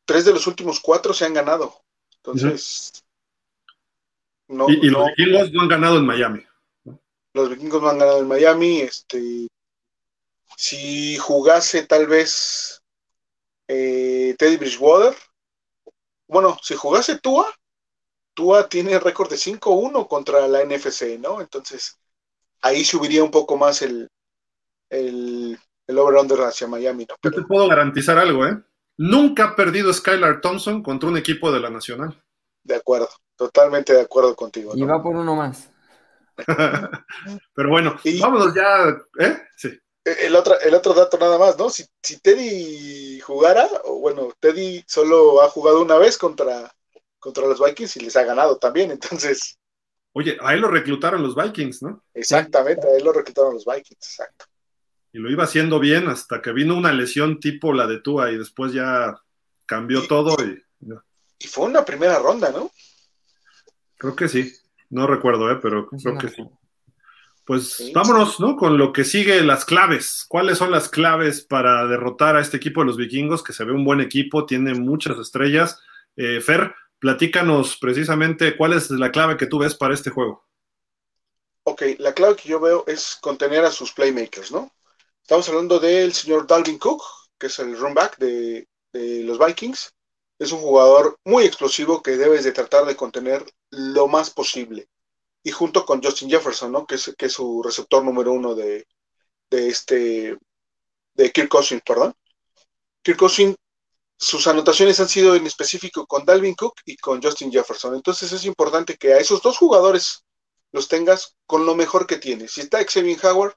tres, de los últimos cuatro se han ganado. Entonces. y, los vikingos no han ganado en Miami. Los vikingos no han ganado en Miami. Este, si jugase tal vez eh, Teddy Bridgewater, bueno, si jugase Tua, Tua tiene récord de 5-1 contra la NFC, ¿no? Entonces, ahí subiría un poco más el, el, el over-under hacia Miami, ¿no? Yo te puedo garantizar algo, ¿eh? Nunca ha perdido Skylar Thompson contra un equipo de la Nacional. De acuerdo, totalmente de acuerdo contigo. Y va por uno más. (laughs) Pero bueno, vámonos ya, ¿eh? Sí. El otro, el otro dato nada más, ¿no? Si, si Teddy jugara, o bueno, Teddy solo ha jugado una vez contra contra los Vikings y les ha ganado también, entonces. Oye, a él lo reclutaron los Vikings, ¿no? Exactamente, a él lo reclutaron los Vikings, exacto. Y lo iba haciendo bien hasta que vino una lesión tipo la de Tua y después ya cambió todo y. Y fue una primera ronda, ¿no? Creo que sí. No recuerdo, ¿eh? pero creo que sí. Pues vámonos, ¿no? Con lo que sigue, las claves. ¿Cuáles son las claves para derrotar a este equipo de los vikingos? Que se ve un buen equipo, tiene muchas estrellas. Eh, Fer, Platícanos precisamente cuál es la clave que tú ves para este juego. Ok, la clave que yo veo es contener a sus playmakers, ¿no? Estamos hablando del señor Dalvin Cook, que es el runback de, los Vikings. Es un jugador muy explosivo que debes de tratar de contener lo más posible. Y junto con Justin Jefferson, ¿no? Que es, que es su receptor número uno de, de este, de Kirk Cousins, perdón. Kirk Cousins sus anotaciones han sido en específico con Dalvin Cook y con Justin Jefferson. Entonces es importante que a esos dos jugadores los tengas con lo mejor que tienes. Si está Xavier Howard,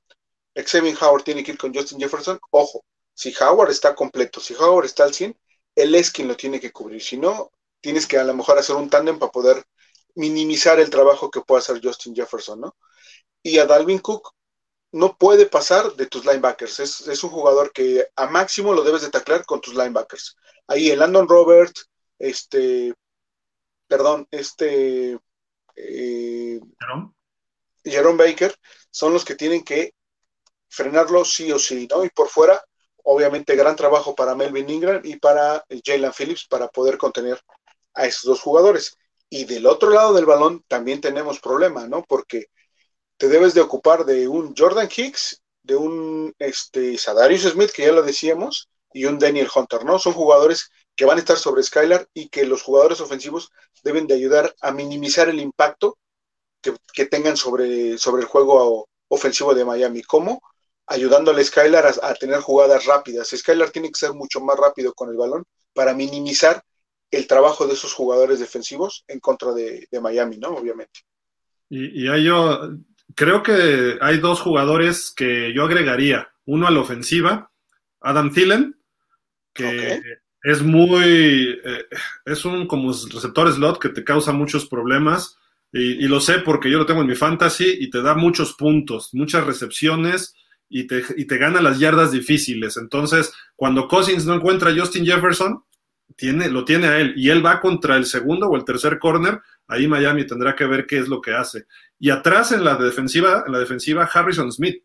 Xavier Howard tiene que ir con Justin Jefferson. Ojo, si Howard está completo, si Howard está al 100, él es quien lo tiene que cubrir. Si no, tienes que a lo mejor hacer un tándem para poder minimizar el trabajo que pueda hacer Justin Jefferson, ¿no? Y a Dalvin Cook no puede pasar de tus linebackers. Es, es, un jugador que a máximo lo debes de taclar con tus linebackers ahí el Landon Robert, este, perdón, este, eh, Jerome Baker, son los que tienen que frenarlo sí o sí, ¿no? Y por fuera, obviamente, gran trabajo para Melvin Ingram y para Jalen Phillips para poder contener a esos dos jugadores. Y del otro lado del balón también tenemos problema, ¿no? Porque te debes de ocupar de un Jordan Hicks, de un este, Sadarius Smith, que ya lo decíamos, y un Daniel Hunter, ¿no? Son jugadores que van a estar sobre Skylar y que los jugadores ofensivos deben de ayudar a minimizar el impacto que, tengan sobre, sobre el juego ofensivo de Miami. ¿Cómo? ayudándole a Skylar a, tener jugadas rápidas. Skylar tiene que ser mucho más rápido con el balón para minimizar el trabajo de esos jugadores defensivos en contra de, Miami, ¿no? Obviamente. Y, y yo creo que hay dos jugadores que yo agregaría. Uno a la ofensiva, Adam Thielen, que es muy, eh, es un como receptor slot que te causa muchos problemas. Y, lo sé porque yo lo tengo en mi fantasy y te da muchos puntos, muchas recepciones y te, y te gana las yardas difíciles. Entonces, cuando Cousins no encuentra a Justin Jefferson, tiene, lo tiene a él y él va contra el segundo o el tercer corner, ahí Miami tendrá que ver qué es lo que hace. Y atrás en la defensiva, en la defensiva Harrison Smith.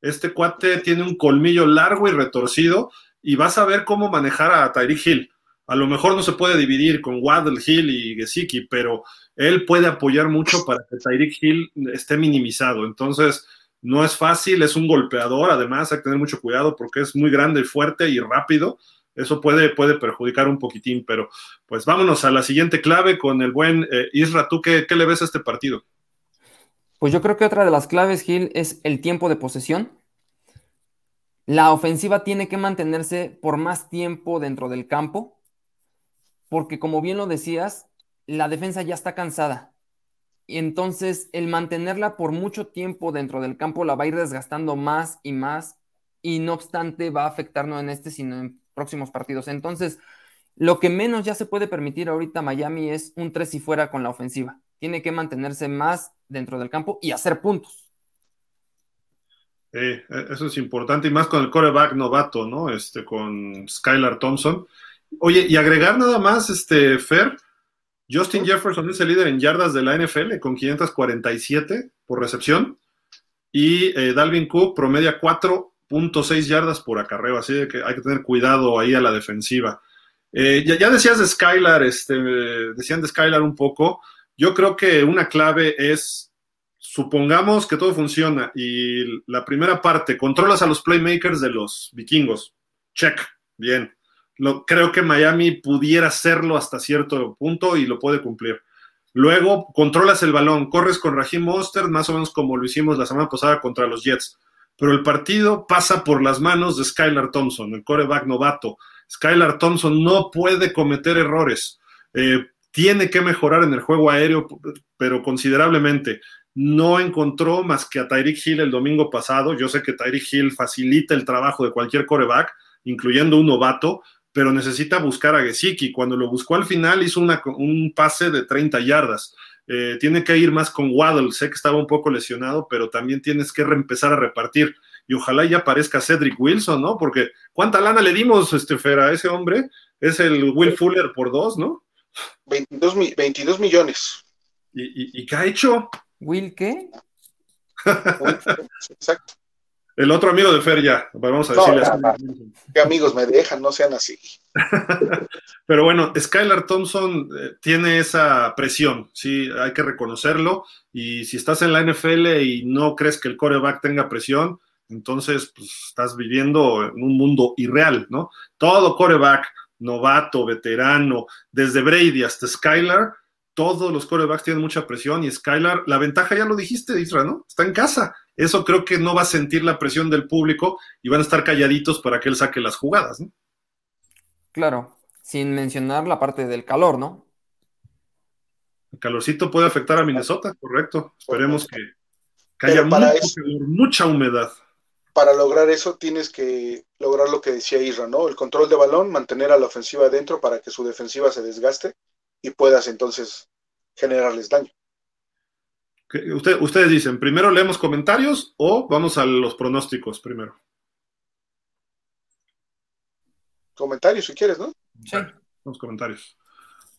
Este cuate tiene un colmillo largo y retorcido y vas a ver cómo manejar a Tyreek Hill. A lo mejor no se puede dividir con Waddle Hill y Gesicki, pero él puede apoyar mucho para que Tyreek Hill esté minimizado. Entonces, no es fácil, es un golpeador, además hay que tener mucho cuidado porque es muy grande, y fuerte y rápido. Eso puede, puede perjudicar un poquitín, pero pues vámonos a la siguiente clave con el buen eh, Isra. ¿Tú qué, qué le ves a este partido? Pues yo creo que otra de las claves, Gil, es el tiempo de posesión. La ofensiva tiene que mantenerse por más tiempo dentro del campo, porque como bien lo decías, la defensa ya está cansada. Y entonces el mantenerla por mucho tiempo dentro del campo la va a ir desgastando más y más y no obstante va a afectar no en este sino en próximos partidos. Entonces, lo que menos ya se puede permitir ahorita Miami es un tres y fuera con la ofensiva. Tiene que mantenerse más dentro del campo y hacer puntos. Eh, eso es importante y más con el coreback novato, ¿no? Este, con Skylar Thompson. Oye, y agregar nada más, este, Fer, Justin Jefferson es el líder en yardas de la NFL con 547 por recepción y eh, Dalvin Cook promedia 4.6 yardas por acarreo, así que hay que tener cuidado ahí a la defensiva. Eh, ya, decías de Skylar, este, decían de Skylar un poco. Yo creo que una clave es, supongamos que todo funciona y la primera parte, controlas a los playmakers de los vikingos. Check, bien creo que Miami pudiera hacerlo hasta cierto punto y lo puede cumplir. Luego controlas el balón, corres con Raheem Monster, más o menos como lo hicimos la semana pasada contra los Jets. Pero el partido pasa por las manos de Skylar Thompson, el coreback novato. Skylar Thompson no puede cometer errores. Eh, tiene que mejorar en el juego aéreo, pero considerablemente. No encontró más que a Tyreek Hill el domingo pasado. Yo sé que Tyreek Hill facilita el trabajo de cualquier coreback, incluyendo un novato, pero necesita buscar a Gesicki. Cuando lo buscó al final hizo un pase de 30 yardas. Eh, tiene que ir más con Waddle, sé que estaba un poco lesionado, pero también tienes que empezar a repartir. Y ojalá ya aparezca Cedric Wilson, ¿no? Porque ¿cuánta lana le dimos, este, a ese hombre? Es el Will Fuller por dos, ¿no? 22, millones. ¿Y, y qué ha hecho? ¿Will qué? Exacto. El otro amigo de Fer ya, vamos a decirle. ¿Qué amigos me dejan? No sean así. (laughs) Pero bueno, Skylar Thompson eh, tiene esa presión, sí, hay que reconocerlo. Y si estás en la NFL y no crees que el coreback tenga presión, entonces pues, estás viviendo en un mundo irreal, ¿no? Todo coreback, novato, veterano, desde Brady hasta Skylar, todos los corebacks tienen mucha presión y Skylar, la ventaja ya lo dijiste, Isra, ¿no? Está en casa eso creo que no va a sentir la presión del público y van a estar calladitos para que él saque las jugadas, ¿no? Claro, sin mencionar la parte del calor, ¿no? El calorcito puede afectar a Minnesota, correcto. Esperemos que, haya mucha humedad. Para lograr eso tienes que lograr lo que decía Isra, ¿no? El control de balón, mantener a la ofensiva adentro para que su defensiva se desgaste y puedas entonces generarles daño ustedes dicen, ¿primero leemos comentarios o vamos a los pronósticos primero? Comentarios, si quieres, ¿no? Sí. Los comentarios.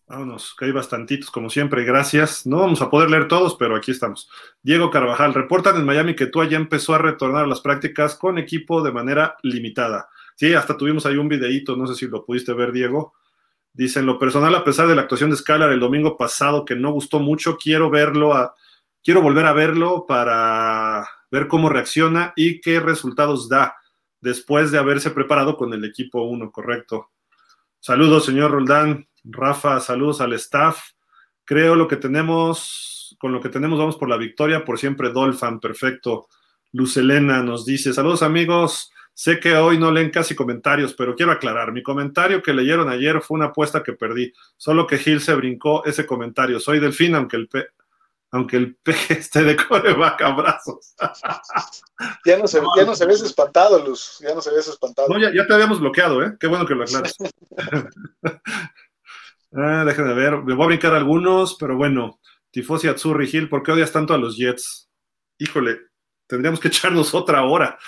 Vámonos, que hay bastantitos, como siempre, gracias. No vamos a poder leer todos, pero aquí estamos. Diego Carvajal, reportan en Miami que tú ya empezó a retornar a las prácticas con equipo de manera limitada. Sí, hasta tuvimos ahí un videíto, no sé si lo pudiste ver, Diego. Dicen, lo personal, a pesar de la actuación de Scalar el domingo pasado, que no gustó mucho, quiero verlo a, Quiero volver a verlo para ver cómo reacciona y qué resultados da después de haberse preparado con el equipo 1, correcto. Saludos, señor Roldán. Rafa, saludos al staff. Creo lo que tenemos, con lo que tenemos vamos por la victoria, por siempre Dolphin, perfecto. Luz Elena nos dice, saludos amigos, sé que hoy no leen casi comentarios, pero quiero aclarar, mi comentario que leyeron ayer fue una apuesta que perdí, solo que Gil se brincó ese comentario, soy delfín, aunque el, pe aunque el peje (laughs) esté de coreback a brazos. ya, no se, ya no se ves espantado, Luz, ya no se ves espantado. No, ya, ya te habíamos bloqueado, ¿eh? Qué bueno que lo aclaras. (laughs) (laughs) ah, déjenme ver, me voy a brincar algunos, pero bueno, Tifosi Atsurri Gil, ¿por qué odias tanto a los Jets? Híjole, tendríamos que echarnos otra hora.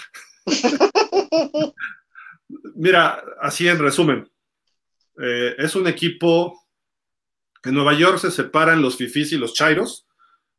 Mira, así en resumen, eh, es un equipo en Nueva York se separan los fifís y los chairos,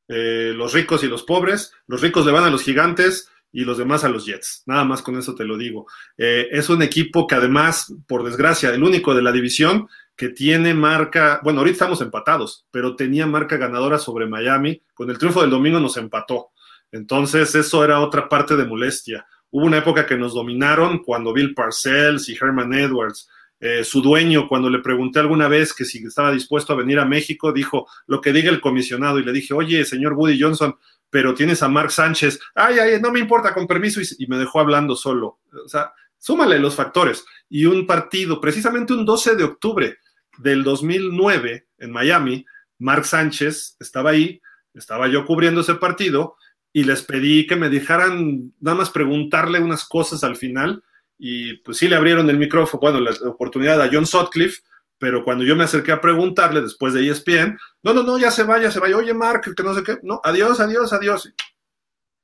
eh, los ricos y los pobres, los ricos le van a los gigantes y los demás a los Jets. Nada más con eso te lo digo. Eh, es un equipo que además, por desgracia, el único de la división que tiene marca, bueno, ahorita estamos empatados, pero tenía marca ganadora sobre Miami. Con el triunfo del domingo nos empató. Entonces, eso era otra parte de molestia. Hubo una época que nos dominaron cuando Bill Parcells y Herman Edwards, eh, su dueño, cuando le pregunté alguna vez que si estaba dispuesto a venir a México, dijo lo que diga el comisionado y le dije, oye, señor Woody Johnson, pero tienes a Mark Sánchez, ay, ay, no me importa, con permiso, y, y me dejó hablando solo. O sea, súmale los factores. Y un partido, precisamente un 12 de octubre del 2009 en Miami, Mark Sánchez estaba ahí, estaba yo cubriendo ese partido y les pedí que me dejaran nada más preguntarle unas cosas al final y pues sí le abrieron el micrófono, bueno, la oportunidad a John Sutcliffe, pero cuando yo me acerqué a preguntarle después de ESPN, no, no, no, ya se vaya, se vaya, oye Mark, que no sé qué, no, adiós, adiós, adiós,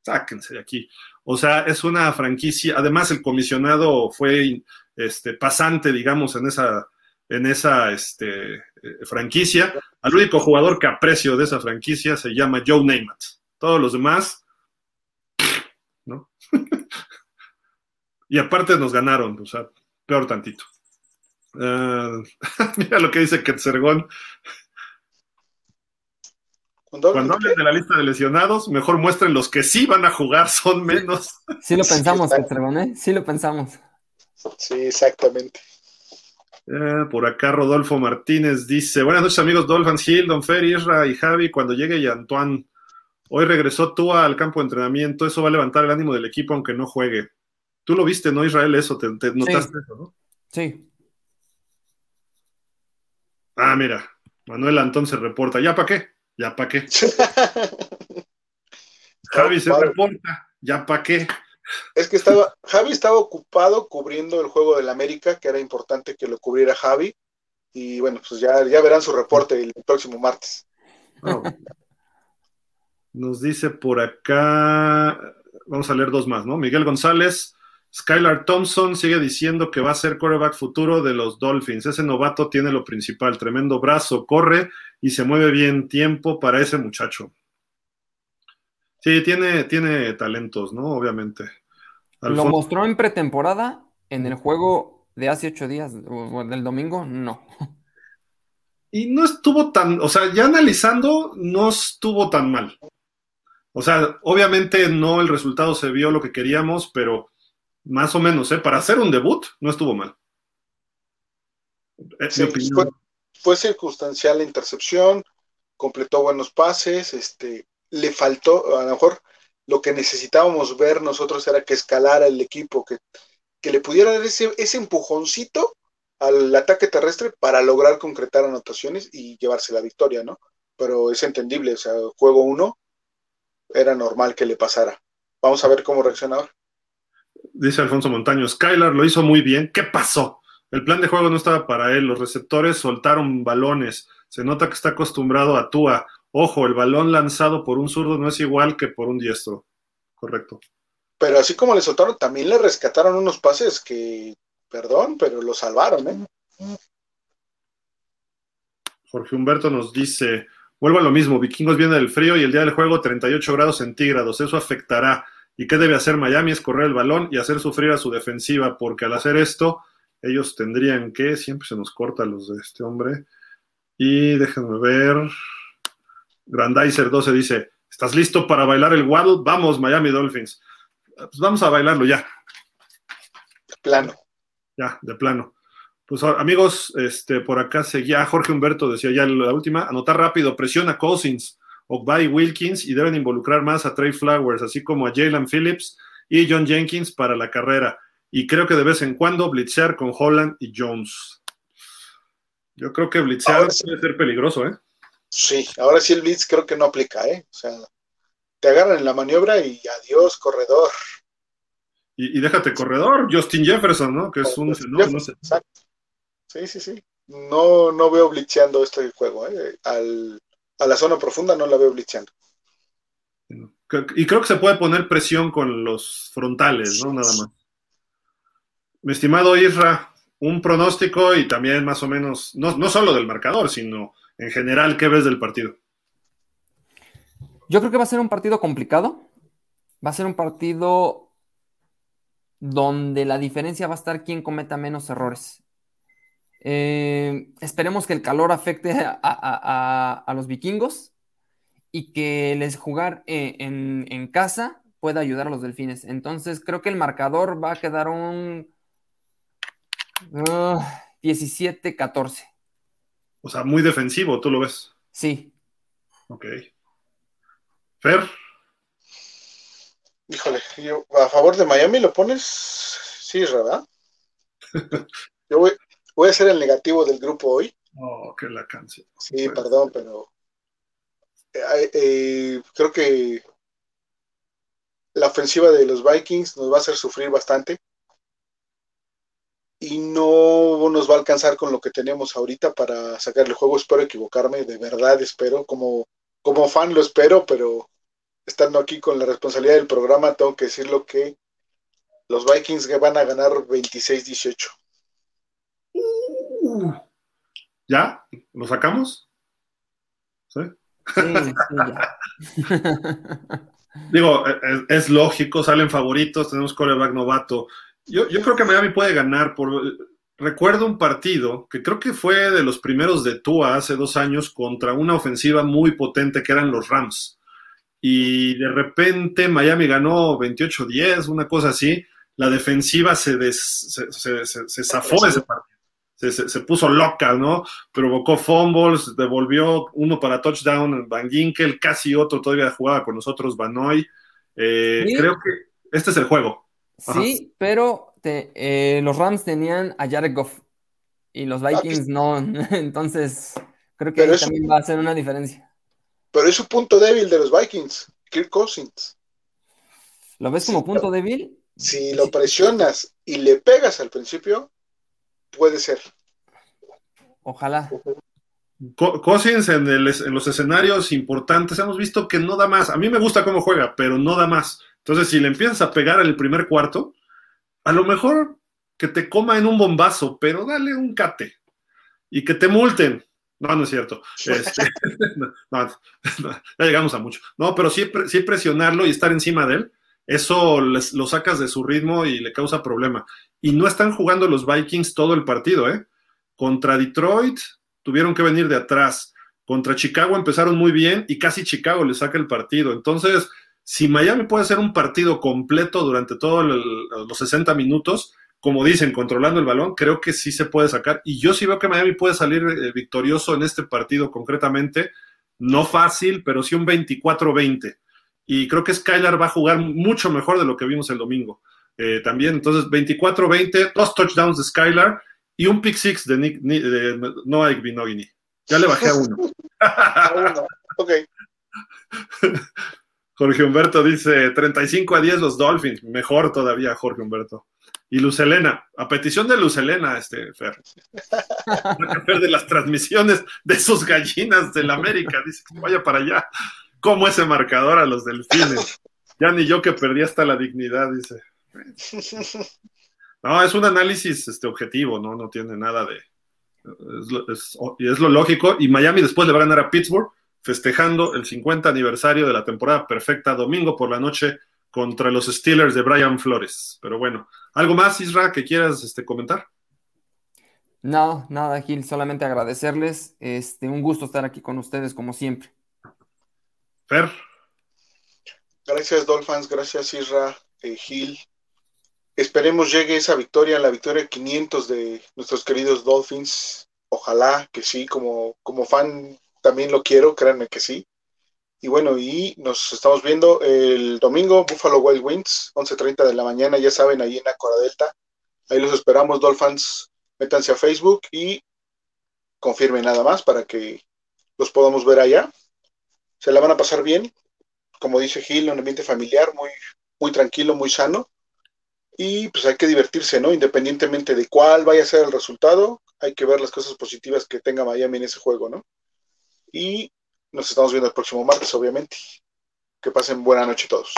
sáquense de aquí. O sea, es una franquicia, además el comisionado fue este, pasante, digamos, en esa, en esa este, eh, franquicia. Al único jugador que aprecio de esa franquicia se llama Joe Namath. Todos los demás, ¿no? (laughs) y aparte nos ganaron, o sea, peor tantito. Uh, (laughs) mira lo que dice Ketzergón. Cuando hablen de la lista de lesionados, mejor muestren los que sí van a jugar, son menos. Sí lo pensamos, Ketzergón, ¿eh? Sí lo pensamos. Sí, exactamente. Eh, por acá Rodolfo Martínez dice, buenas noches amigos Dolphins Hill, Don Fer, Isra y Javi, cuando llegue y Antoine, hoy regresó Tua al campo de entrenamiento, eso va a levantar el ánimo del equipo aunque no juegue. Tú lo viste, ¿no, Israel? Eso, te, notaste sí. eso, ¿no? Sí. Ah, mira, Manuel Antón se reporta, ¿ya para qué? ¿Ya para qué? (laughs) Javi se reporta, ¿ya para qué? Es que estaba, Javi estaba ocupado cubriendo el juego del América, que era importante que lo cubriera Javi. Y bueno, pues ya, ya verán su reporte el próximo martes. Oh. Nos dice por acá, vamos a leer dos más, ¿no? Miguel González, Skylar Thompson sigue diciendo que va a ser quarterback futuro de los Dolphins. Ese novato tiene lo principal, tremendo brazo, corre y se mueve bien tiempo para ese muchacho. Sí, tiene, tiene talentos, ¿no? Obviamente. Alfonso. Lo mostró en pretemporada, en el juego de hace ocho días, o del domingo, no. Y no estuvo tan, o sea, ya analizando, no estuvo tan mal. O sea, obviamente no el resultado se vio lo que queríamos, pero más o menos, ¿eh? Para hacer un debut, no estuvo mal. Es sí, fue, fue circunstancial la intercepción, completó buenos pases, este, le faltó, a lo mejor lo que necesitábamos ver nosotros era que escalara el equipo, que, que le pudiera dar ese, ese empujoncito al ataque terrestre para lograr concretar anotaciones y llevarse la victoria, ¿no? Pero es entendible, o sea, juego uno era normal que le pasara. Vamos a ver cómo reacciona ahora. Dice Alfonso Montaño, Skylar lo hizo muy bien. ¿Qué pasó? El plan de juego no estaba para él. Los receptores soltaron balones. Se nota que está acostumbrado a Tua. Ojo, el balón lanzado por un zurdo no es igual que por un diestro. Correcto. Pero así como le soltaron, también le rescataron unos pases que, perdón, pero lo salvaron, ¿eh? Jorge Humberto nos dice, vuelvo a lo mismo, Vikingos viene del frío y el día del juego 38 grados centígrados, eso afectará. ¿Y qué debe hacer Miami? Es correr el balón y hacer sufrir a su defensiva, porque al hacer esto, ellos tendrían que, siempre se nos corta los de este hombre, y déjenme ver, Grandizer 12 dice, ¿estás listo para bailar el waddle? Vamos, Miami Dolphins. Pues vamos a bailarlo ya. De plano. Ya, de plano. Pues amigos, este, por acá seguía Jorge Humberto, decía ya la última, anotar rápido, presiona Cousins. Ogbai Wilkins y deben involucrar más a Trey Flowers, así como a Jalen Phillips y John Jenkins para la carrera. Y creo que de vez en cuando blitzear con Holland y Jones. Yo creo que blitzear puede ser peligroso, ¿eh? Sí, ahora sí el blitz creo que no aplica, ¿eh? O sea, te agarran en la maniobra y adiós, corredor. Y, déjate corredor, Justin Jefferson, ¿no? Que es un... Exacto. Sí, sí, sí. No, no veo blitzeando este juego, ¿eh? Al, a la zona profunda no la veo blitzeando. Y creo que se puede poner presión con los frontales, ¿no? Nada más. Mi estimado Isra, un pronóstico y también más o menos, no, no solo del marcador, sino en general, ¿qué ves del partido? Yo creo que va a ser un partido complicado. Va a ser un partido donde la diferencia va a estar quién cometa menos errores. Eh, esperemos que el calor afecte a, los vikingos y que les jugar eh, en, casa pueda ayudar a los delfines. Entonces creo que el marcador va a quedar un 17-14. Ah, o sea, muy defensivo, ¿tú lo ves? Sí. Ok. Fer. Híjole, a favor de Miami lo pones, sí, ¿verdad? (laughs) yo voy, voy a ser el negativo del grupo hoy. Oh, que la canción. Sí, perdón, pero eh, eh, creo que la ofensiva de los Vikings nos va a hacer sufrir bastante y no nos va a alcanzar con lo que tenemos ahorita para sacar el juego. Espero equivocarme, de verdad espero, como, como fan lo espero, pero estando aquí con la responsabilidad del programa, tengo que decirlo que los Vikings van a ganar 26-18. ¿Ya? ¿Lo sacamos? ¿Sí? (laughs) Digo, es, es, lógico, salen favoritos, tenemos coreback novato. Yo, creo que Miami puede ganar. Por, recuerdo un partido que creo que fue de los primeros de Tua hace dos años contra una ofensiva muy potente que eran los Rams. Y de repente Miami ganó 28-10, una cosa así. La defensiva se, se, zafó de ese partido. Se, puso loca, ¿no? Provocó fumbles, devolvió uno para touchdown Van Ginkel, casi otro todavía jugaba con nosotros, Banoy. Eh, creo que este es el juego. Sí, pero eh, los Rams tenían a Jared Goff y los ah, Vikings no. (laughs) Entonces, creo que ahí también va a ser una diferencia. Pero es su punto débil de los Vikings, Kirk Cousins. ¿Lo ves como punto débil? Si lo presionas y le pegas al principio, puede ser. Ojalá. Cousins en, en, los escenarios importantes hemos visto que no da más. A mí me gusta cómo juega, pero no da más. Entonces, si le empiezas a pegar al primer cuarto, a lo mejor que te coma en un bombazo, pero dale un cate y que te multen. No, no es cierto. (laughs) Este, (laughs) ya llegamos a mucho. No, pero sí, sí, presionarlo y estar encima de él, eso lo sacas de su ritmo y le causa problema. Y no están jugando los Vikings todo el partido, ¿eh? Contra Detroit tuvieron que venir de atrás. Contra Chicago empezaron muy bien y casi Chicago le saca el partido. Entonces, si Miami puede hacer un partido completo durante todos los 60 minutos, como dicen, controlando el balón, creo que sí se puede sacar. Y yo sí veo que Miami puede salir eh, victorioso en este partido concretamente. No fácil, pero sí un 24-20. Y creo que Skylar va a jugar mucho mejor de lo que vimos el domingo. Eh, también, entonces 24-20, dos touchdowns de Skylar y un pick six de, Nick, de Noah Igbinogini. Ya le bajé a uno. a (laughs) uno, ok. (laughs) Jorge Humberto dice 35 a 10 los Dolphins. Mejor todavía, Jorge Humberto. Y Lucelena, a petición de Lucelena, este Fer. (laughs) Fer de las transmisiones de sus gallinas del América. Dice que vaya para allá. ¿Cómo ese marcador a los delfines? Ya ni yo que perdí hasta la dignidad, dice. No, es un análisis este, objetivo, ¿no? No tiene nada de. Es lo, es lo lógico. Y Miami después le va a ganar a Pittsburgh festejando el 50 aniversario de la temporada perfecta domingo por la noche contra los Steelers de Brian Flores. Pero bueno, ¿algo más, Isra, que quieras este, comentar? No, nada, Gil, solamente agradecerles. Este, un gusto estar aquí con ustedes, como siempre. Fer. Gracias, Dolphins, gracias, Isra, eh, Gil. Esperemos llegue esa victoria, la victoria 500 de nuestros queridos Dolphins. Ojalá que sí, como, como fan también lo quiero, créanme que sí. Y bueno, y nos estamos viendo el domingo, Buffalo Wild Wings, 11.30 de la mañana, ya saben, ahí en Acora Delta. Ahí los esperamos, Dolphins, métanse a Facebook y confirmen nada más para que los podamos ver allá. Se la van a pasar bien, como dice Gil, un ambiente familiar, muy, muy tranquilo, muy sano. Y pues hay que divertirse, ¿no? Independientemente de cuál vaya a ser el resultado, hay que ver las cosas positivas que tenga Miami en ese juego, ¿no? Y nos estamos viendo el próximo martes, obviamente. Que pasen buena noche todos.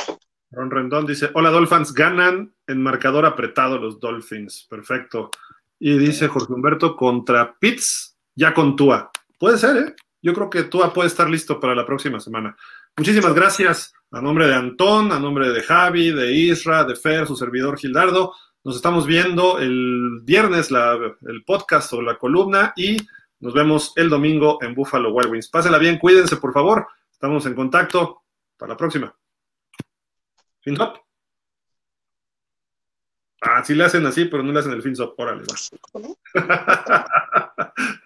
Ron Rendón dice: Hola Dolphins, ganan en marcador apretado los Dolphins. Perfecto. Y dice Jorge Humberto contra Pitts, ya con Tua. Puede ser, ¿eh? Yo creo que Tua puede estar listo para la próxima semana. Muchísimas gracias a nombre de Antón, a nombre de Javi, de Isra, de Fer, su servidor Gildardo. Nos estamos viendo el viernes el podcast o la columna y nos vemos el domingo en Buffalo Wild Wings. Pásela bien, cuídense, por favor. Estamos en contacto. Para la próxima. Fin up. Ah, sí le hacen así, pero no le hacen el fin up. Órale, va. (laughs)